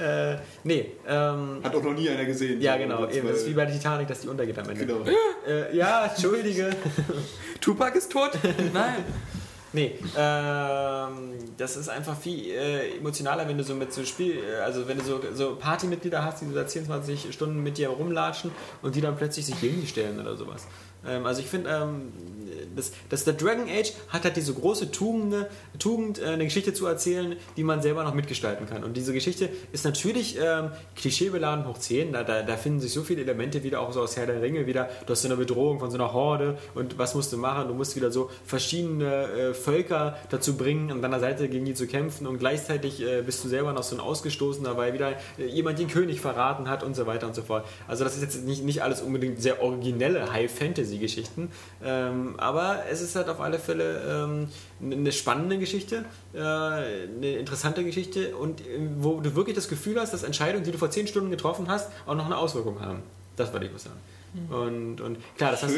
Äh, nee, ähm, Hat auch noch nie einer gesehen. ja genau, das eben. Das ist wie bei der Titanic, dass die untergeht am Ende. Genau. Äh, ja, entschuldige. Tupac ist tot? Nein. Nee, ähm, das ist einfach viel äh, emotionaler, wenn du so mit so Spiel, äh, also wenn du so, so Partymitglieder hast, die so da 24 Stunden mit dir rumlatschen und die dann plötzlich sich gegen dich stellen oder sowas. Ähm, also ich finde, ähm, das, das, der Dragon Age hat halt diese große Tugend, Tugend, äh, eine Geschichte zu erzählen, die man selber noch mitgestalten kann. Und diese Geschichte ist natürlich ähm, klischeebeladen hoch 10. Da, da, da, finden sich so viele Elemente wieder, auch so aus Herr der Ringe wieder. Du hast so eine Bedrohung von so einer Horde und was musst du machen? Du musst wieder so verschiedene äh, Völker dazu bringen, an deiner Seite gegen die zu kämpfen und gleichzeitig äh, bist du selber noch so ein Ausgestoßener, weil wieder äh, jemand den König verraten hat und so weiter und so fort. Also das ist jetzt nicht, nicht alles unbedingt sehr originelle High-Fantasy-Geschichten, ähm, aber es ist halt auf alle Fälle ähm, eine spannende Geschichte, äh, eine interessante Geschichte und äh, wo du wirklich das Gefühl hast, dass Entscheidungen, die du vor zehn Stunden getroffen hast, auch noch eine Auswirkung haben. Das würde ich mal sagen. Mhm. Und, und klar, das hast,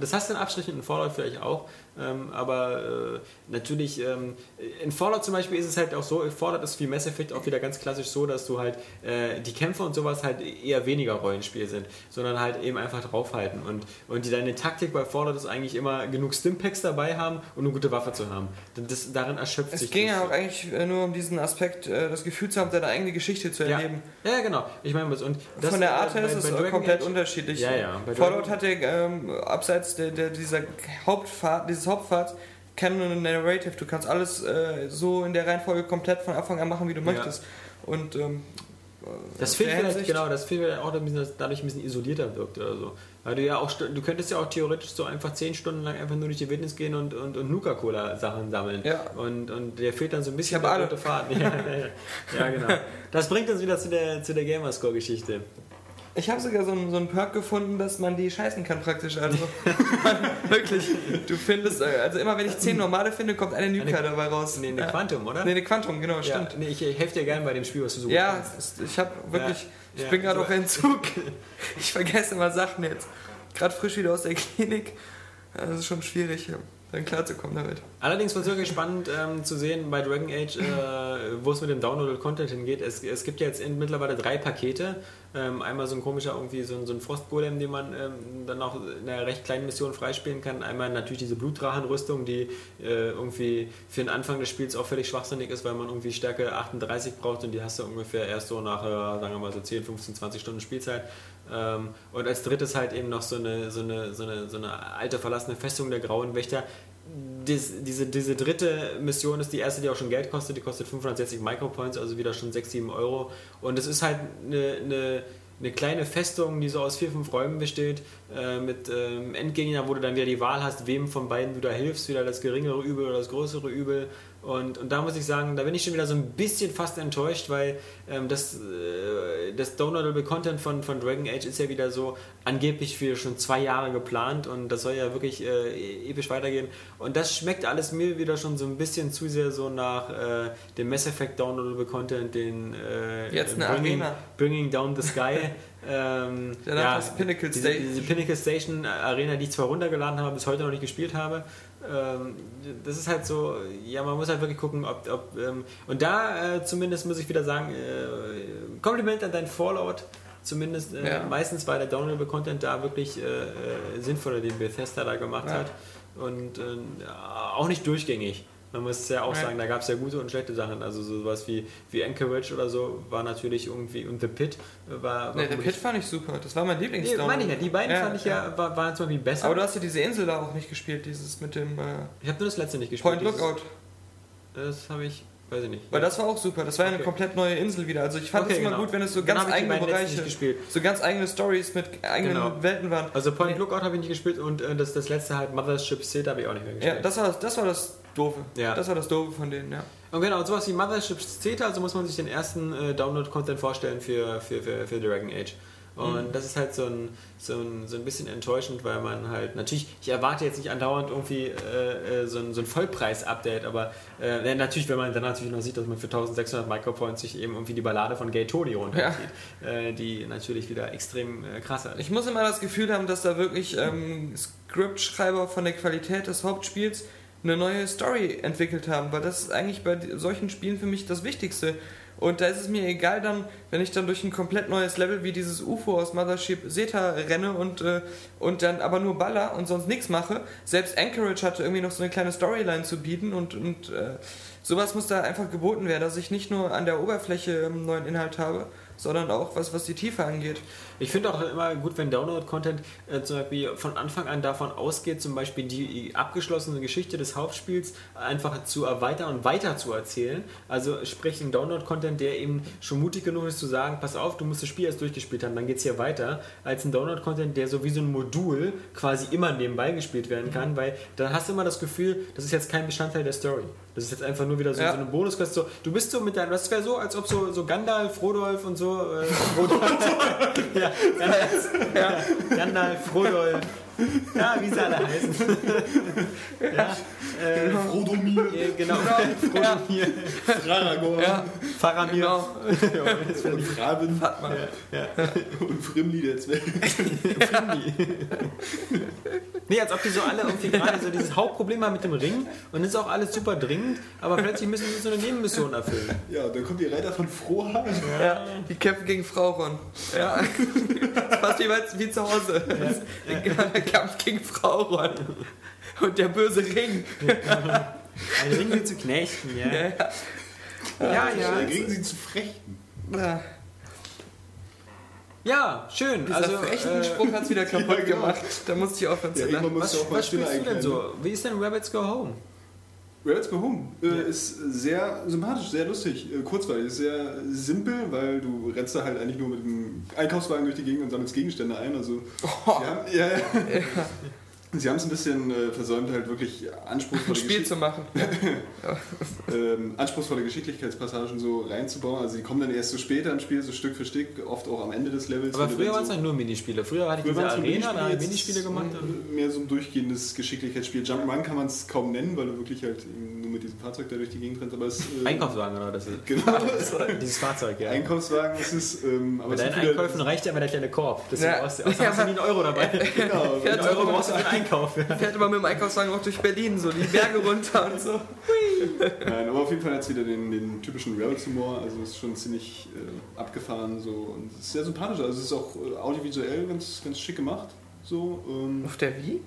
das hast, du in Abstrichen in Fallout vielleicht auch, ähm, aber äh, natürlich, ähm, in Fallout zum Beispiel ist es halt auch so, Fallout ist wie Mass Effect auch wieder ganz klassisch so, dass du halt äh, die Kämpfe und sowas halt eher weniger Rollenspiel sind, sondern halt eben einfach draufhalten. Und, und die, deine Taktik bei Fallout ist eigentlich immer genug Stimpacks dabei haben und eine gute Waffe zu haben. Das, darin erschöpft es sich. Es ging ja auch eigentlich äh, nur um diesen Aspekt, äh, das Gefühl zu haben, deine eigene Geschichte zu erleben. Ja, ja genau. Ich meine, und Von der Art her ist es komplett Age, unterschiedlich. Ja, ja. Fallout hatte ähm, abseits der, der, dieser Hauptfahrt, dieses Hauptfahrts Canon und Narrative. Du kannst alles äh, so in der Reihenfolge komplett von Anfang an machen, wie du ja. möchtest. Und ähm, das fehlt vielleicht, genau, das fehlt vielleicht auch, dass dadurch ein bisschen isolierter wirkt oder so. Weil du ja auch, du könntest ja auch theoretisch so einfach zehn Stunden lang einfach nur durch die Wildnis gehen und, und, und Nuka-Cola-Sachen sammeln. Ja. Und, und der fehlt dann so ein bisschen der rote Faden. Ja, ja, ja, genau. Das bringt uns wieder zu der, zu der Gamerscore-Geschichte. Ich habe sogar so einen, so einen Perk gefunden, dass man die scheißen kann praktisch. Also wirklich, du findest, äh, also immer wenn ich zehn normale finde, kommt eine Nuka dabei raus. Nee, eine Quantum, oder? Nee, eine Quantum, genau, ja, stimmt. Nee, ich helfe dir gerne bei dem Spiel, was du suchst. Ja, kannst. ich habe wirklich, ich bin gerade auf Entzug. Ich vergesse immer Sachen jetzt. Gerade frisch wieder aus der Klinik. Das ist schon schwierig dann klarzukommen damit. Allerdings war es wirklich spannend ähm, zu sehen bei Dragon Age, äh, wo es mit dem Downloaded-Content hingeht. Es, es gibt ja jetzt mittlerweile drei Pakete. Ähm, einmal so ein komischer, irgendwie so so ein Frostgolem, den man ähm, dann auch in einer recht kleinen Mission freispielen kann. Einmal natürlich diese Blutdrachenrüstung, die äh, irgendwie für den Anfang des Spiels auch völlig schwachsinnig ist, weil man irgendwie Stärke 38 braucht und die hast du ungefähr erst so nach, äh, sagen wir mal so 10, 15, 20 Stunden Spielzeit. Ähm, und als drittes halt eben noch so eine, so eine, so eine, so eine alte verlassene Festung der Grauen Wächter. Dies, diese, diese dritte Mission ist die erste, die auch schon Geld kostet. Die kostet 560 Micropoints, also wieder schon 6, 7 Euro. Und es ist halt eine, eine, eine kleine Festung, die so aus vier, fünf Räumen besteht, äh, mit ähm, Endgegner, wo du dann wieder die Wahl hast, wem von beiden du da hilfst, wieder das geringere Übel oder das größere Übel. Und, und da muss ich sagen, da bin ich schon wieder so ein bisschen fast enttäuscht, weil ähm, das, äh, das Downloadable Content von, von Dragon Age ist ja wieder so angeblich für schon zwei Jahre geplant und das soll ja wirklich äh, episch weitergehen. Und das schmeckt alles mir wieder schon so ein bisschen zu sehr so nach äh, dem Mass Effect Downloadable Content, den äh, bringing, bringing Down the Sky. ähm, ja, das Pinnacle Station. Diese, diese Pinnacle Station Arena, die ich zwar runtergeladen habe, bis heute noch nicht gespielt habe das ist halt so, ja, man muss halt wirklich gucken, ob. ob ähm, und da äh, zumindest muss ich wieder sagen, äh, Kompliment an dein Fallout. Zumindest äh, ja. meistens war der Downloadable Content da wirklich äh, äh, sinnvoller, den Bethesda da gemacht ja. hat. Und äh, auch nicht durchgängig. Man muss ja auch ja. sagen, da gab es ja gute und schlechte Sachen. Also sowas wie, wie Anchorage oder so war natürlich irgendwie und The Pit war. war nee, The Pit fand ich super. Das war mein Lieblings. Nee, meine ich ja. Die beiden ja, fand ich ja, ja war, waren zum Beispiel besser. Aber du hast ja diese Insel da auch nicht gespielt, dieses mit dem. Äh ich habe nur das letzte nicht gespielt. Point Lookout. Das habe ich. Weiß ich nicht. Weil das war auch super. Das war okay. eine komplett neue Insel wieder. Also ich fand es okay, immer genau. gut, wenn es so ganz eigene Bereiche, so ganz eigene Stories mit eigenen genau. Welten waren. Also Point nee. Lookout habe ich nicht gespielt und äh, das, das letzte halt Mothership State habe ich auch nicht mehr gespielt. Ja, das war das, war das Doofe. Ja. Das war das Doofe von denen, ja. Und genau, sowas wie Mothership Zeta, also muss man sich den ersten äh, Download-Content vorstellen für, für, für, für Dragon Age. Und mhm. das ist halt so ein, so, ein, so ein bisschen enttäuschend, weil man halt, natürlich, ich erwarte jetzt nicht andauernd irgendwie äh, äh so ein, so ein Vollpreis-Update, aber äh, natürlich, wenn man dann natürlich noch sieht, dass man für 1600 Micropoints sich eben irgendwie die Ballade von Gay Tony runterzieht, ja. äh, die natürlich wieder extrem äh, krass ist. Ich muss immer das Gefühl haben, dass da wirklich ähm, Script-Schreiber von der Qualität des Hauptspiels eine neue Story entwickelt haben, weil das ist eigentlich bei solchen Spielen für mich das Wichtigste. Und da ist es mir egal dann, wenn ich dann durch ein komplett neues Level wie dieses UFO aus Mothership Zeta renne und, äh, und dann aber nur baller und sonst nichts mache. Selbst Anchorage hatte irgendwie noch so eine kleine Storyline zu bieten und, und äh, sowas muss da einfach geboten werden, dass ich nicht nur an der Oberfläche ähm, neuen Inhalt habe, sondern auch was, was die Tiefe angeht. Ich finde auch immer gut, wenn Download-Content äh, zum Beispiel von Anfang an davon ausgeht, zum Beispiel die abgeschlossene Geschichte des Hauptspiels einfach zu erweitern und weiter zu erzählen. Also sprich ein Download-Content, der eben schon mutig genug ist zu sagen, pass auf, du musst das Spiel erst durchgespielt haben, dann geht es hier weiter, als ein Download-Content, der so wie so ein Modul quasi immer nebenbei gespielt werden kann, weil dann hast du immer das Gefühl, das ist jetzt kein Bestandteil der Story. Das ist jetzt einfach nur wieder so, Ja. so eine Bonusquest. So, du bist so mit deinem, das wäre so, als ob so, so Gandalf, Rodolf und so, äh, Rodolf, ja, Gandalf, ja, Gandalf, Frodolf, ja, wie sie alle heißen. ja, äh, Frodomir, äh, genau, Frodomir, Fraragor, Ja, Faramir. genau. Ja, und Fraben Hat man. und Frimli der Zwerg. Nee, als ob die so alle irgendwie gerade so dieses Hauptproblem haben mit dem Ring und ist auch alles super dringend, aber plötzlich müssen sie so eine Nebenmission erfüllen. Ja, dann kommt die Reiter von Froha. Ja, die kämpfen gegen Frau Ron. Ja. Fast wie, bei- wie zu Hause. Genau, der Kampf gegen Frau Ron. Und der böse Ring. Ein Ring will zu knechten, ja. Ja, Ja, Da ja. kriegen sie zu frechten. ja. Ja, schön. Dieser Also, frechen äh, Spruch hat es wieder kaputt ja, genau. gemacht. Da musste ich aufhören zu Ja, lachen. was, du auch mal was spielst du denn so? Wie ist denn Rabbits Go Home? Rabbits Go Home äh, ist sehr sympathisch, sehr lustig, äh, kurzweilig, ist sehr simpel, weil du rennst da halt eigentlich nur mit dem Einkaufswagen durch die Gegend und sammelst Gegenstände ein. Also, Oh, haben, ja, ja. Sie haben es ein bisschen äh, versäumt, halt wirklich anspruchsvolle, Spiel Geschick zu machen. ähm, anspruchsvolle Geschicklichkeitspassagen so reinzubauen. Also die kommen dann erst so später im Spiel, so Stück für Stück, oft auch am Ende des Levels. Aber früher waren es so eigentlich nur Minispiele. Früher hatte ich Früher diese Arena, da habe ich jetzt Minispiele gemacht. Mehr so ein durchgehendes Geschicklichkeitsspiel. Jump'n'Run kann man es kaum nennen, weil du wirklich halt nur mit diesem Fahrzeug da durch die Gegend rennst. Aber es, äh, Einkaufswagen oder das ist. Genau. Dieses Fahrzeug, ja. Einkaufswagen ist es. Ähm, aber Bei deinen Einkäufen reicht ja immer der kleine Korb. Deswegen Ja. brauchst du, außer hast du nie einen Euro dabei. Genau, Einen Euro brauchst du für Einkauf. fährt immer mit dem Einkaufswagen auch durch Berlin, so die Berge runter und so. Nein, aber auf jeden Fall hat es wieder den, den typischen Rabbits-Humor. Also es ist schon ziemlich äh, abgefahren so und es ist sehr sympathisch. Also es ist auch äh, audiovisuell ganz, ganz schick gemacht. So, ähm, Auf der Wii?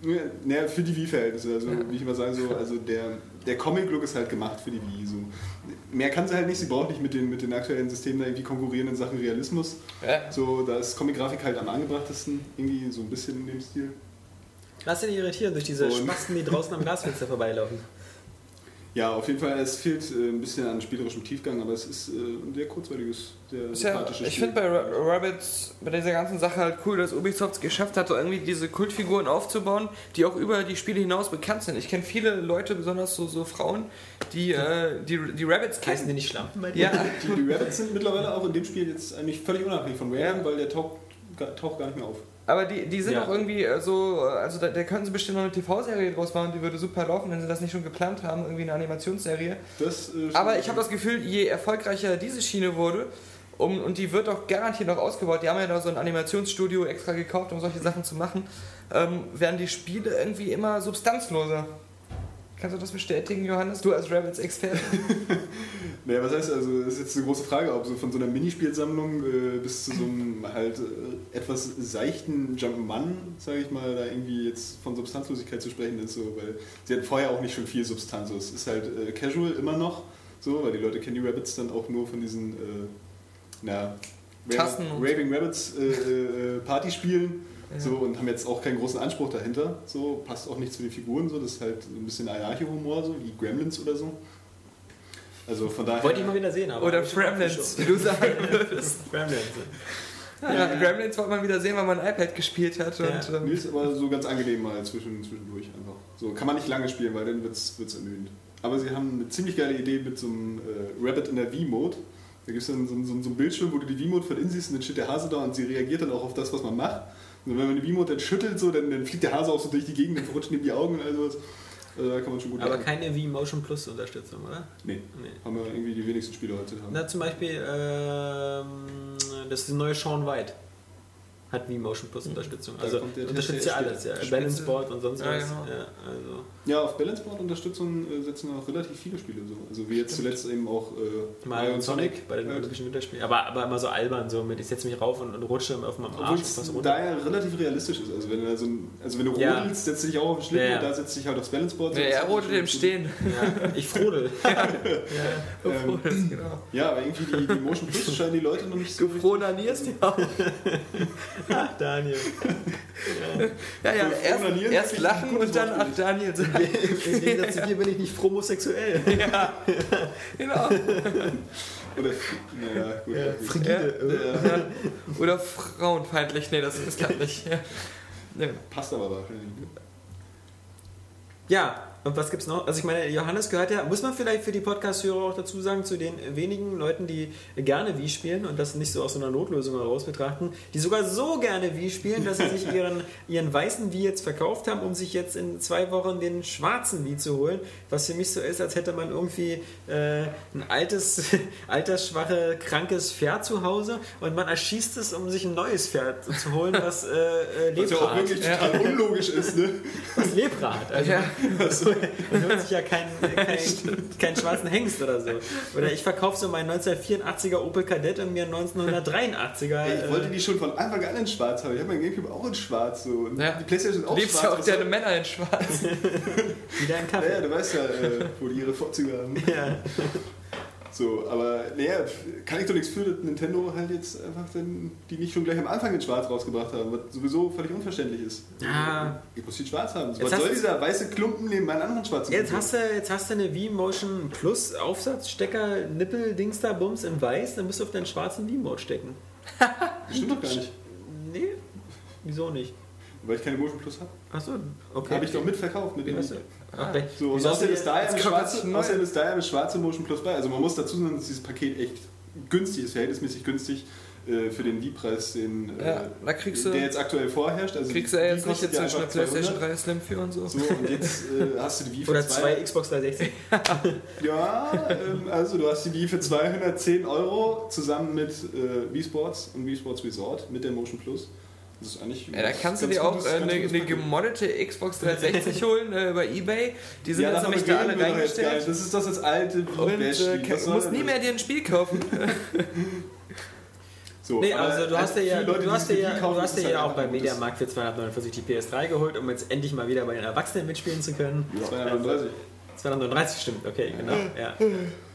Ja, naja, für die Wii-Verhältnisse. Also, wie ich immer sage, so, also der, der Comic-Look ist halt gemacht für die Wii. So. Mehr kann sie halt nicht. Sie braucht nicht mit den, mit den aktuellen Systemen da irgendwie konkurrieren in Sachen Realismus. Ja. So, da ist Comic-Grafik halt am angebrachtesten. Irgendwie so ein bisschen in dem Stil. Lass dich nicht irritieren durch diese Und- Spasten, die draußen am Glasfenster vorbeilaufen. Ja, auf jeden Fall, es fehlt äh, ein bisschen an spielerischem Tiefgang, aber es ist äh, ein sehr kurzweiliges, sehr Ist ja, sympathisches ich finde bei Ra- Rabbids, bei dieser ganzen Sache halt cool, dass Ubisoft es geschafft hat, so irgendwie diese Kultfiguren aufzubauen, die auch über die Spiele hinaus bekannt sind. Ich kenne viele Leute, besonders so, so Frauen, die, äh, die die Heißen kennen. die nicht Schlampen bei dir? Ja, Die, die Rabbits sind mittlerweile auch in dem Spiel jetzt eigentlich völlig unabhängig von Rayman, weil der taucht, taucht gar nicht mehr auf. Aber die, die sind Ja. auch irgendwie äh, so, äh, also da, da könnten sie bestimmt noch eine TV-Serie draus machen, die würde super laufen, wenn sie das nicht schon geplant haben, irgendwie eine Animationsserie. Das, äh, Aber ich habe das Gefühl, je erfolgreicher diese Schiene wurde, um, und die wird auch garantiert noch ausgebaut, die haben ja da so ein Animationsstudio extra gekauft, um solche Sachen zu machen, ähm, werden die Spiele irgendwie immer substanzloser. Kannst du das bestätigen, Johannes? Du als Rabbits-Experte? Naja, was heißt also, das ist jetzt eine große Frage, ob so von so einer Minispielsammlung äh, bis zu so einem halt äh, etwas seichten Jump'n'Run, sage ich mal, da irgendwie jetzt von Substanzlosigkeit zu sprechen ist, so, weil sie hatten vorher auch nicht schon viel Substanz. So, Es ist halt äh, casual immer noch, so, weil die Leute kennen die Rabbits dann auch nur von diesen, äh, na, Tassen Raving Rabbits äh, äh, Partyspielen. Ja. So, und haben jetzt auch keinen großen Anspruch dahinter. So, passt auch nicht zu den Figuren. So, das ist halt ein bisschen Anarcho-Humor, so wie Gremlins oder so. Also von daher. Wollte ich mal wieder sehen, aber. Oder Gremlins, wie du sagen würdest. Gremlins. Ja, Gremlins wollte man wieder sehen, weil man ein iPad gespielt hat. Ja. Und, ähm, Nee, ist aber so ganz angenehm mal zwischen, zwischendurch einfach. So kann man nicht lange spielen, weil dann wird es ermüdend. Aber sie haben eine ziemlich geile Idee mit so einem äh, Rabbit in der V-Mode. Da gibt es dann so, so, so einen Bildschirm, wo du die V-Mode von innen siehst und dann steht der Hase da und sie reagiert dann auch auf das, was man macht. Und wenn man die V-Mode dann schüttelt, so, dann, dann fliegt der Hase auch so durch die Gegend, dann verrutschen ihm die Augen und all sowas. Also da kann man schon gut Aber lachen. keine V-Motion Plus Unterstützung, oder? Nee, Nee. haben wir irgendwie die wenigsten Spiele heutzutage. Na, zum Beispiel, ähm, das neue Sean White. Hat wie Motion Plus Unterstützung. Da Also unterstützt ja alles, ja. Balance Board und sonst Ja, was. genau. Ja, also. Ja, auf Balanceboard-Unterstützung äh, setzen auch relativ viele Spiele so. Also wie jetzt zuletzt eben auch äh, Mario und Sonic bei den Ja. Olympischen Winterspielen. Aber, aber immer so albern, so mit ich setze mich rauf und, und rutsche auf meinem Obwohl Arsch runter. da ja relativ realistisch ist. Also wenn du, so ein, also wenn du Ja. rodelst, setzt du dich auch auf den Schlitten Ja, ja. und da setzt du dich halt aufs Balanceboard. Nee, So, er ist im Stehen. Ja, ich frodel. Ähm, genau. Ja, aber irgendwie die, die Motion Plus scheinen die Leute noch nicht so Du fronanierst ja auch. Daniel. Ja, ja, Für erst, erst lachen und dann, ach Daniel, sagen. Im Gegensatz zu dir bin ich nicht homosexuell. genau. Oder, naja, gut. okay. Frigide. Ja. Oder frauenfeindlich, nee, das, das klappt nicht. Ja. Ja. Passt aber wahrscheinlich. Ja, und was gibt's noch? Also ich meine, Johannes gehört ja, muss man vielleicht für die Podcast-Hörer auch dazu sagen, zu den wenigen Leuten, die gerne Wii spielen und das nicht so aus so einer Notlösung heraus betrachten, die sogar so gerne Wii spielen, dass sie sich ihren, ihren weißen Wii jetzt verkauft haben, um sich jetzt in zwei Wochen den schwarzen Wii zu holen, was für mich so ist, als hätte man irgendwie äh, ein altes, altersschwache, krankes Pferd zu Hause und man erschießt es, um sich ein neues Pferd zu holen, was äh, äh, Was ja Lepra auch hat. wirklich total unlogisch ist, ne? Was Lepra hat. Also, Ja. man holt sich ja keinen keinen, keinen schwarzen Hengst oder so. Oder ich verkaufe so meinen 1984er Opel Kadett und mir einen 1983er. Ey, ich wollte äh, die schon von Anfang an in schwarz haben. Ich habe mein Gamecube auch in schwarz. So. Und Ja. Die Playstation ist Du auch schwarz. ja auch deine Männer in schwarz. wieder im Ja, ja, Kaffee. du weißt ja, äh, wo die ihre Vorzüge haben. Ja. So, aber naja, kann ich doch nichts für, dass Nintendo halt jetzt einfach dann die nicht schon gleich am Anfang in schwarz rausgebracht haben, was sowieso völlig unverständlich ist. Ja. Ich muss die schwarz haben. So, was soll dieser weiße Klumpen neben meinen anderen schwarzen Jetzt Klumpen? hast, du, jetzt hast du eine V-Motion Plus Aufsatzstecker, Nippel, Dings da, Bums in weiß, dann musst du auf deinen schwarzen V-Mode stecken. Das stimmt doch gar nicht. Nee, wieso nicht? Weil ich keine Motion Plus habe. Achso, okay. Habe ich doch mitverkauft mit dem. Ach, So, und außerdem ist, da ja eine schwarze, das neu. außerdem ist da ja eine schwarze Motion Plus bei. Also man muss dazu sagen, dass dieses Paket echt günstig ist, verhältnismäßig günstig äh, für den Wii-Preis, den, Ja, äh, kriegst du, der jetzt aktuell vorherrscht. Also kriegst du ja jetzt nicht jetzt ja zwischen der PlayStation 200. 3 Slim 4 und so. So, und jetzt äh, hast du die Wii für Oder zwei- zwei Xbox 360. Ja, ähm, also du hast die Wii für 210 Euro zusammen mit äh, Wii Sports und Wii Sports Resort mit der Motion Plus. Das ist eigentlich. Ja, da kannst du dir auch gutes- äh, eine, eine gemoddete Xbox 360 holen äh, über Ebay. Die sind ja, jetzt nämlich da alle reingestellt. Das ist doch das alte Und äh, du musst das? nie mehr dir ein Spiel kaufen. So, Nee, aber also du hast dir ja, du, Leute, die hast dir ja, kaufen, du hast dir halt ja auch beim das- Mediamarkt für 249 die PS3 geholt, um jetzt endlich mal wieder bei den Erwachsenen mitspielen zu können. 239. 239 stimmt, okay, genau. Ja.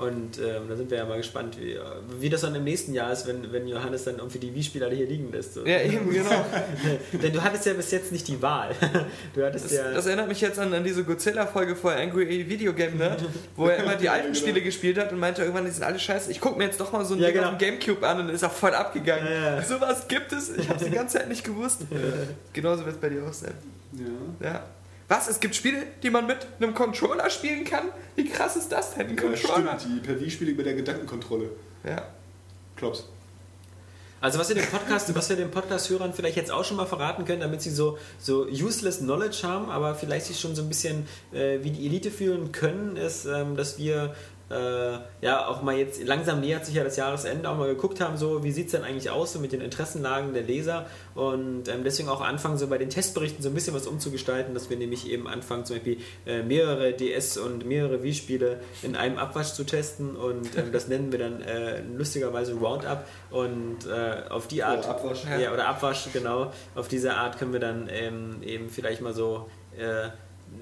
Und ähm, da sind wir ja mal gespannt, wie, wie das dann im nächsten Jahr ist, wenn, wenn Johannes dann irgendwie die Wii-Spiele alle hier liegen lässt. So. ja, eben, genau. Denn du hattest ja bis jetzt nicht die Wahl. Du hattest Das, ja. das erinnert mich jetzt an, an diese Godzilla-Folge vor Angry Video Game Nerd, wo er immer die alten genau. Spiele gespielt hat und meinte irgendwann, die sind alle scheiße. Ich gucke mir jetzt doch mal so ein Ja, genau. Gamecube an und ist er voll abgegangen. Ja, ja. Sowas gibt es. Ich habe die ganze Zeit nicht gewusst. Genauso wird es bei dir auch sein. Ja. Ja. Was? Es gibt Spiele, die man mit einem Controller spielen kann? Wie krass ist das denn? Ein Ja, Controller? stimmt, die per Wii-Spiele mit der Gedankenkontrolle. Ja. Klops. Also was wir den Podcast, was wir den Podcast-Hörern vielleicht jetzt auch schon mal verraten können, damit sie so, so useless Knowledge haben, aber vielleicht sich schon so ein bisschen äh, wie die Elite fühlen können, ist, ähm, dass wir äh, ja auch mal jetzt langsam nähert sich ja das Jahresende auch mal geguckt haben, so wie sieht es denn eigentlich aus so mit den Interessenlagen der Leser und ähm, deswegen auch anfangen so bei den Testberichten so ein bisschen was umzugestalten, dass wir nämlich eben anfangen zum Beispiel äh, mehrere DS und mehrere Wii-Spiele in einem Abwasch zu testen und ähm, das nennen wir dann äh, lustigerweise Roundup und äh, auf die Art Oder Abwasch. ja. oder Abwasch, genau. Auf diese Art können wir dann ähm, eben vielleicht mal so.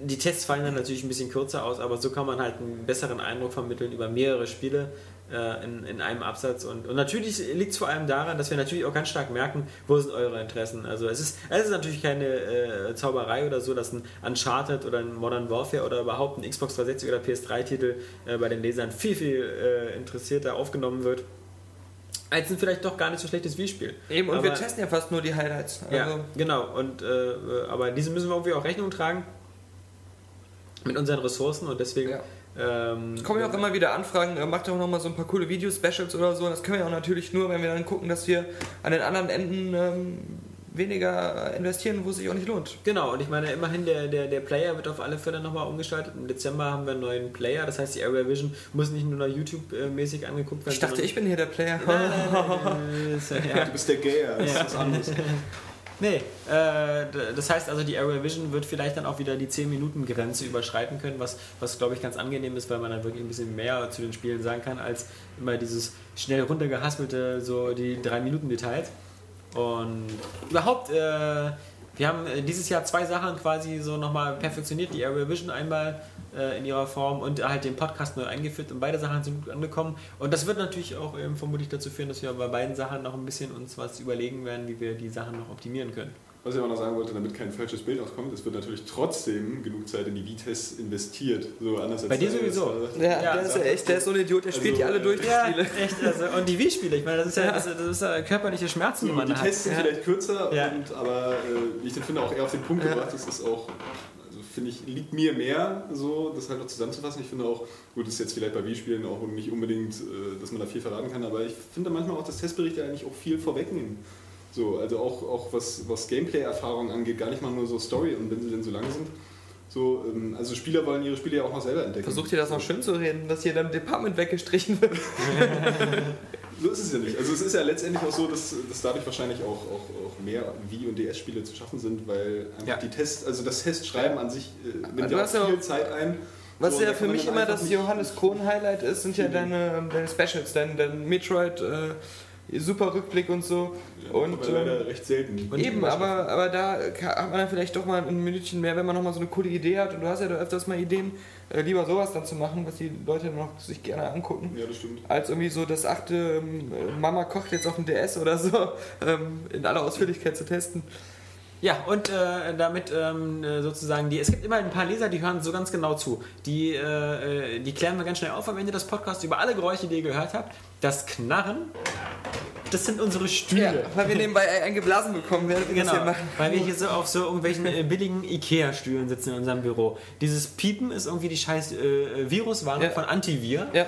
Äh, die Tests fallen dann natürlich ein bisschen kürzer aus, aber so kann man halt einen besseren Eindruck vermitteln über mehrere Spiele äh, in, in einem Absatz. Und, und natürlich liegt es vor allem daran, dass wir natürlich auch ganz stark merken, wo sind eure Interessen. Also es ist, es ist natürlich keine äh, Zauberei oder so, dass ein Uncharted oder ein Modern Warfare oder überhaupt ein Xbox 360 oder PS3-Titel äh, bei den Lesern viel, viel äh, interessierter aufgenommen wird. Als ein vielleicht doch gar nicht so schlechtes Wii-Spiel. Eben, und Aber- wir testen ja fast nur die Highlights. Also, ja, genau. Und, äh, aber diese müssen wir irgendwie auch Rechnung tragen mit unseren Ressourcen und deswegen. Ja. Ähm, Kommen ja auch immer wieder Anfragen, äh, macht doch nochmal so ein paar coole Videos, Specials oder so. Das können wir auch natürlich nur, wenn wir dann gucken, dass wir an den anderen Enden ähm, weniger investieren, wo es sich auch nicht lohnt. Genau, und ich meine, immerhin, der, der, der Player wird auf alle Fälle nochmal umgestaltet. Im Dezember haben wir einen neuen Player, das heißt, die Area Vision muss nicht nur noch YouTube-mäßig angeguckt werden. Ich dachte, ich bin hier der Player. Nein, nein, nein, ja. Du bist der Gayer, das Ja. ist was anderes. Nee, äh, das heißt also, die Area Vision wird vielleicht dann auch wieder die 10-Minuten-Grenze überschreiten können, was, was glaube ich ganz angenehm ist, weil man dann wirklich ein bisschen mehr zu den Spielen sagen kann, als immer dieses schnell runtergehaspelte, so die 3-Minuten-Details. Und überhaupt, äh, wir haben äh, dieses Jahr zwei Sachen quasi so nochmal perfektioniert, die Area Vision einmal in ihrer Form und halt den Podcast neu eingeführt und beide Sachen sind gut angekommen. Und das wird natürlich auch ähm, vermutlich dazu führen, dass wir bei beiden Sachen noch ein bisschen uns was überlegen werden, wie wir die Sachen noch optimieren können. Was ich aber noch sagen wollte, damit kein falsches Bild auskommt, es wird natürlich trotzdem genug Zeit in die V-Tests investiert. So anders als Bei dir sowieso. das- Ja, Ja, der ist ja echt, der ist so ein Idiot, der spielt die Also, alle durch, die Ja, Spiele. echt. Also, und die Wii-Spiele, ich meine, das ist ja, das das ist ja körperliche Schmerzen, die man die hat. Tests sind Ja. vielleicht kürzer, Ja. und, aber äh, wie ich den finde, auch eher auf den Punkt Ja. gebracht. Das ist auch, also finde ich, liegt mir mehr, so das halt noch zusammenzufassen. Ich finde auch, gut, das ist jetzt vielleicht bei Wii-Spielen auch nicht unbedingt, äh, dass man da viel verraten kann, aber ich finde manchmal auch, dass Testberichte eigentlich auch viel vorwegnehmen. So, also auch, auch was, was Gameplay-Erfahrung angeht, gar nicht mal nur so Story und wenn sie denn so lange sind. So, ähm, also Spieler wollen ihre Spiele ja auch noch selber entdecken. Versucht ihr das noch schön zu reden, dass hier dann Department weggestrichen wird. So ist es ja nicht. Also es ist ja letztendlich auch so, dass, dass dadurch wahrscheinlich auch, auch, auch mehr Wii- und DS-Spiele zu schaffen sind, weil einfach Ja. die Tests, also das Testschreiben an sich äh, nimmt Also ja viel auch- Zeit ein. Was So, ja für mich immer das Johannes Kohn-Highlight ist, sind ja deine, deine Specials, dein, dein Metroid, äh, super Rückblick und so. Und aber leider ähm, recht selten. Und eben, aber, aber da hat man dann vielleicht doch mal ein Minütchen mehr, wenn man nochmal so eine coole Idee hat. Und du hast ja da öfters mal Ideen, äh, lieber sowas dann zu machen, was die Leute noch sich gerne angucken. Ja, das stimmt. Als irgendwie so das achte ähm, Mama kocht jetzt auf dem DS oder so ähm, in aller Ausführlichkeit zu testen. Ja, und äh, damit ähm, äh, sozusagen, die, es gibt immer ein paar Leser, die hören so ganz genau zu. Die, äh, äh, die klären wir ganz schnell auf am Ende des Podcasts über alle Geräusche, die ihr gehört habt. Das Knarren, das sind unsere Stühle. Ja, weil wir nebenbei eingeblasen bekommen, wir Genau, weil wir hier so auf so irgendwelchen äh, billigen Ikea-Stühlen sitzen in unserem Büro. Dieses Piepen ist irgendwie die scheiß äh, Viruswarnung Ja. von Antivir, Ja.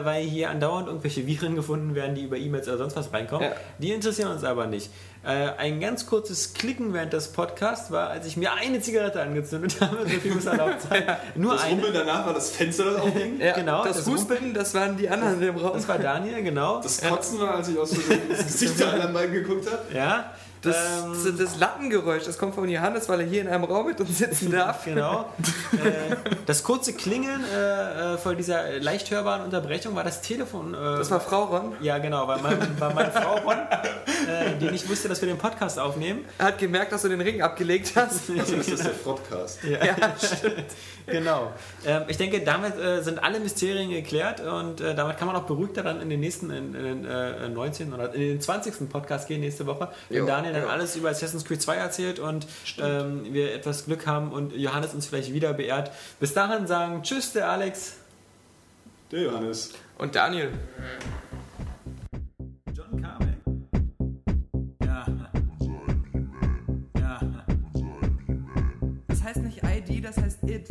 äh, weil hier andauernd irgendwelche Viren gefunden werden, die über E-Mails oder sonst was reinkommen. Die interessieren uns aber nicht. Äh, ein ganz kurzes Klicken während des Podcasts war, als ich mir eine Zigarette angezündet habe, so viel muss erlaubt sein. Nur Das eine. Rumpeln danach war das Fenster, das aufging. Ja, Genau, das, das Husten, das waren die anderen im Raum. Das war Daniel, genau. Das Kotzen war, als ich aus ins Gesicht der anderen beiden geguckt habe. ja. Das, ähm, das Lattengeräusch, das kommt von Johannes, weil er hier in einem Raum mit uns sitzen darf. Genau. äh, das kurze Klingeln äh, äh, vor dieser leicht hörbaren Unterbrechung war das Telefon. Äh, Das war Frau Ron. ja, genau, weil, mein, weil meine Frau Ron, äh, die nicht wusste, dass wir den Podcast aufnehmen. Er hat gemerkt, dass du den Ring abgelegt hast. Also ist das der Frottcast. Ja, stimmt. Genau. Ähm, ich denke, damit äh, sind alle Mysterien geklärt und äh, damit kann man auch beruhigter dann in den nächsten, in, in den äh, 19. oder in den 20. Podcast gehen nächste Woche, wenn Jo, Daniel dann jo. alles über Assassin's Creed 2 erzählt und ähm, wir etwas Glück haben und Johannes uns vielleicht wieder beehrt. Bis dahin sagen Tschüss, der Alex. Der Johannes. Und Daniel. John Carmack. Ja. Ja. Das heißt nicht ID, das heißt. It,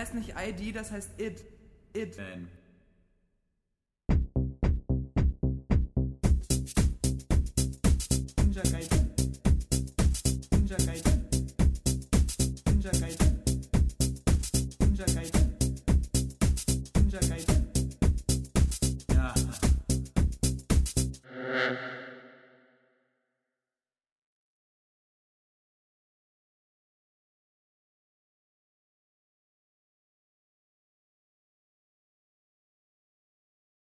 heißt nicht ID, das heißt it. It. Man.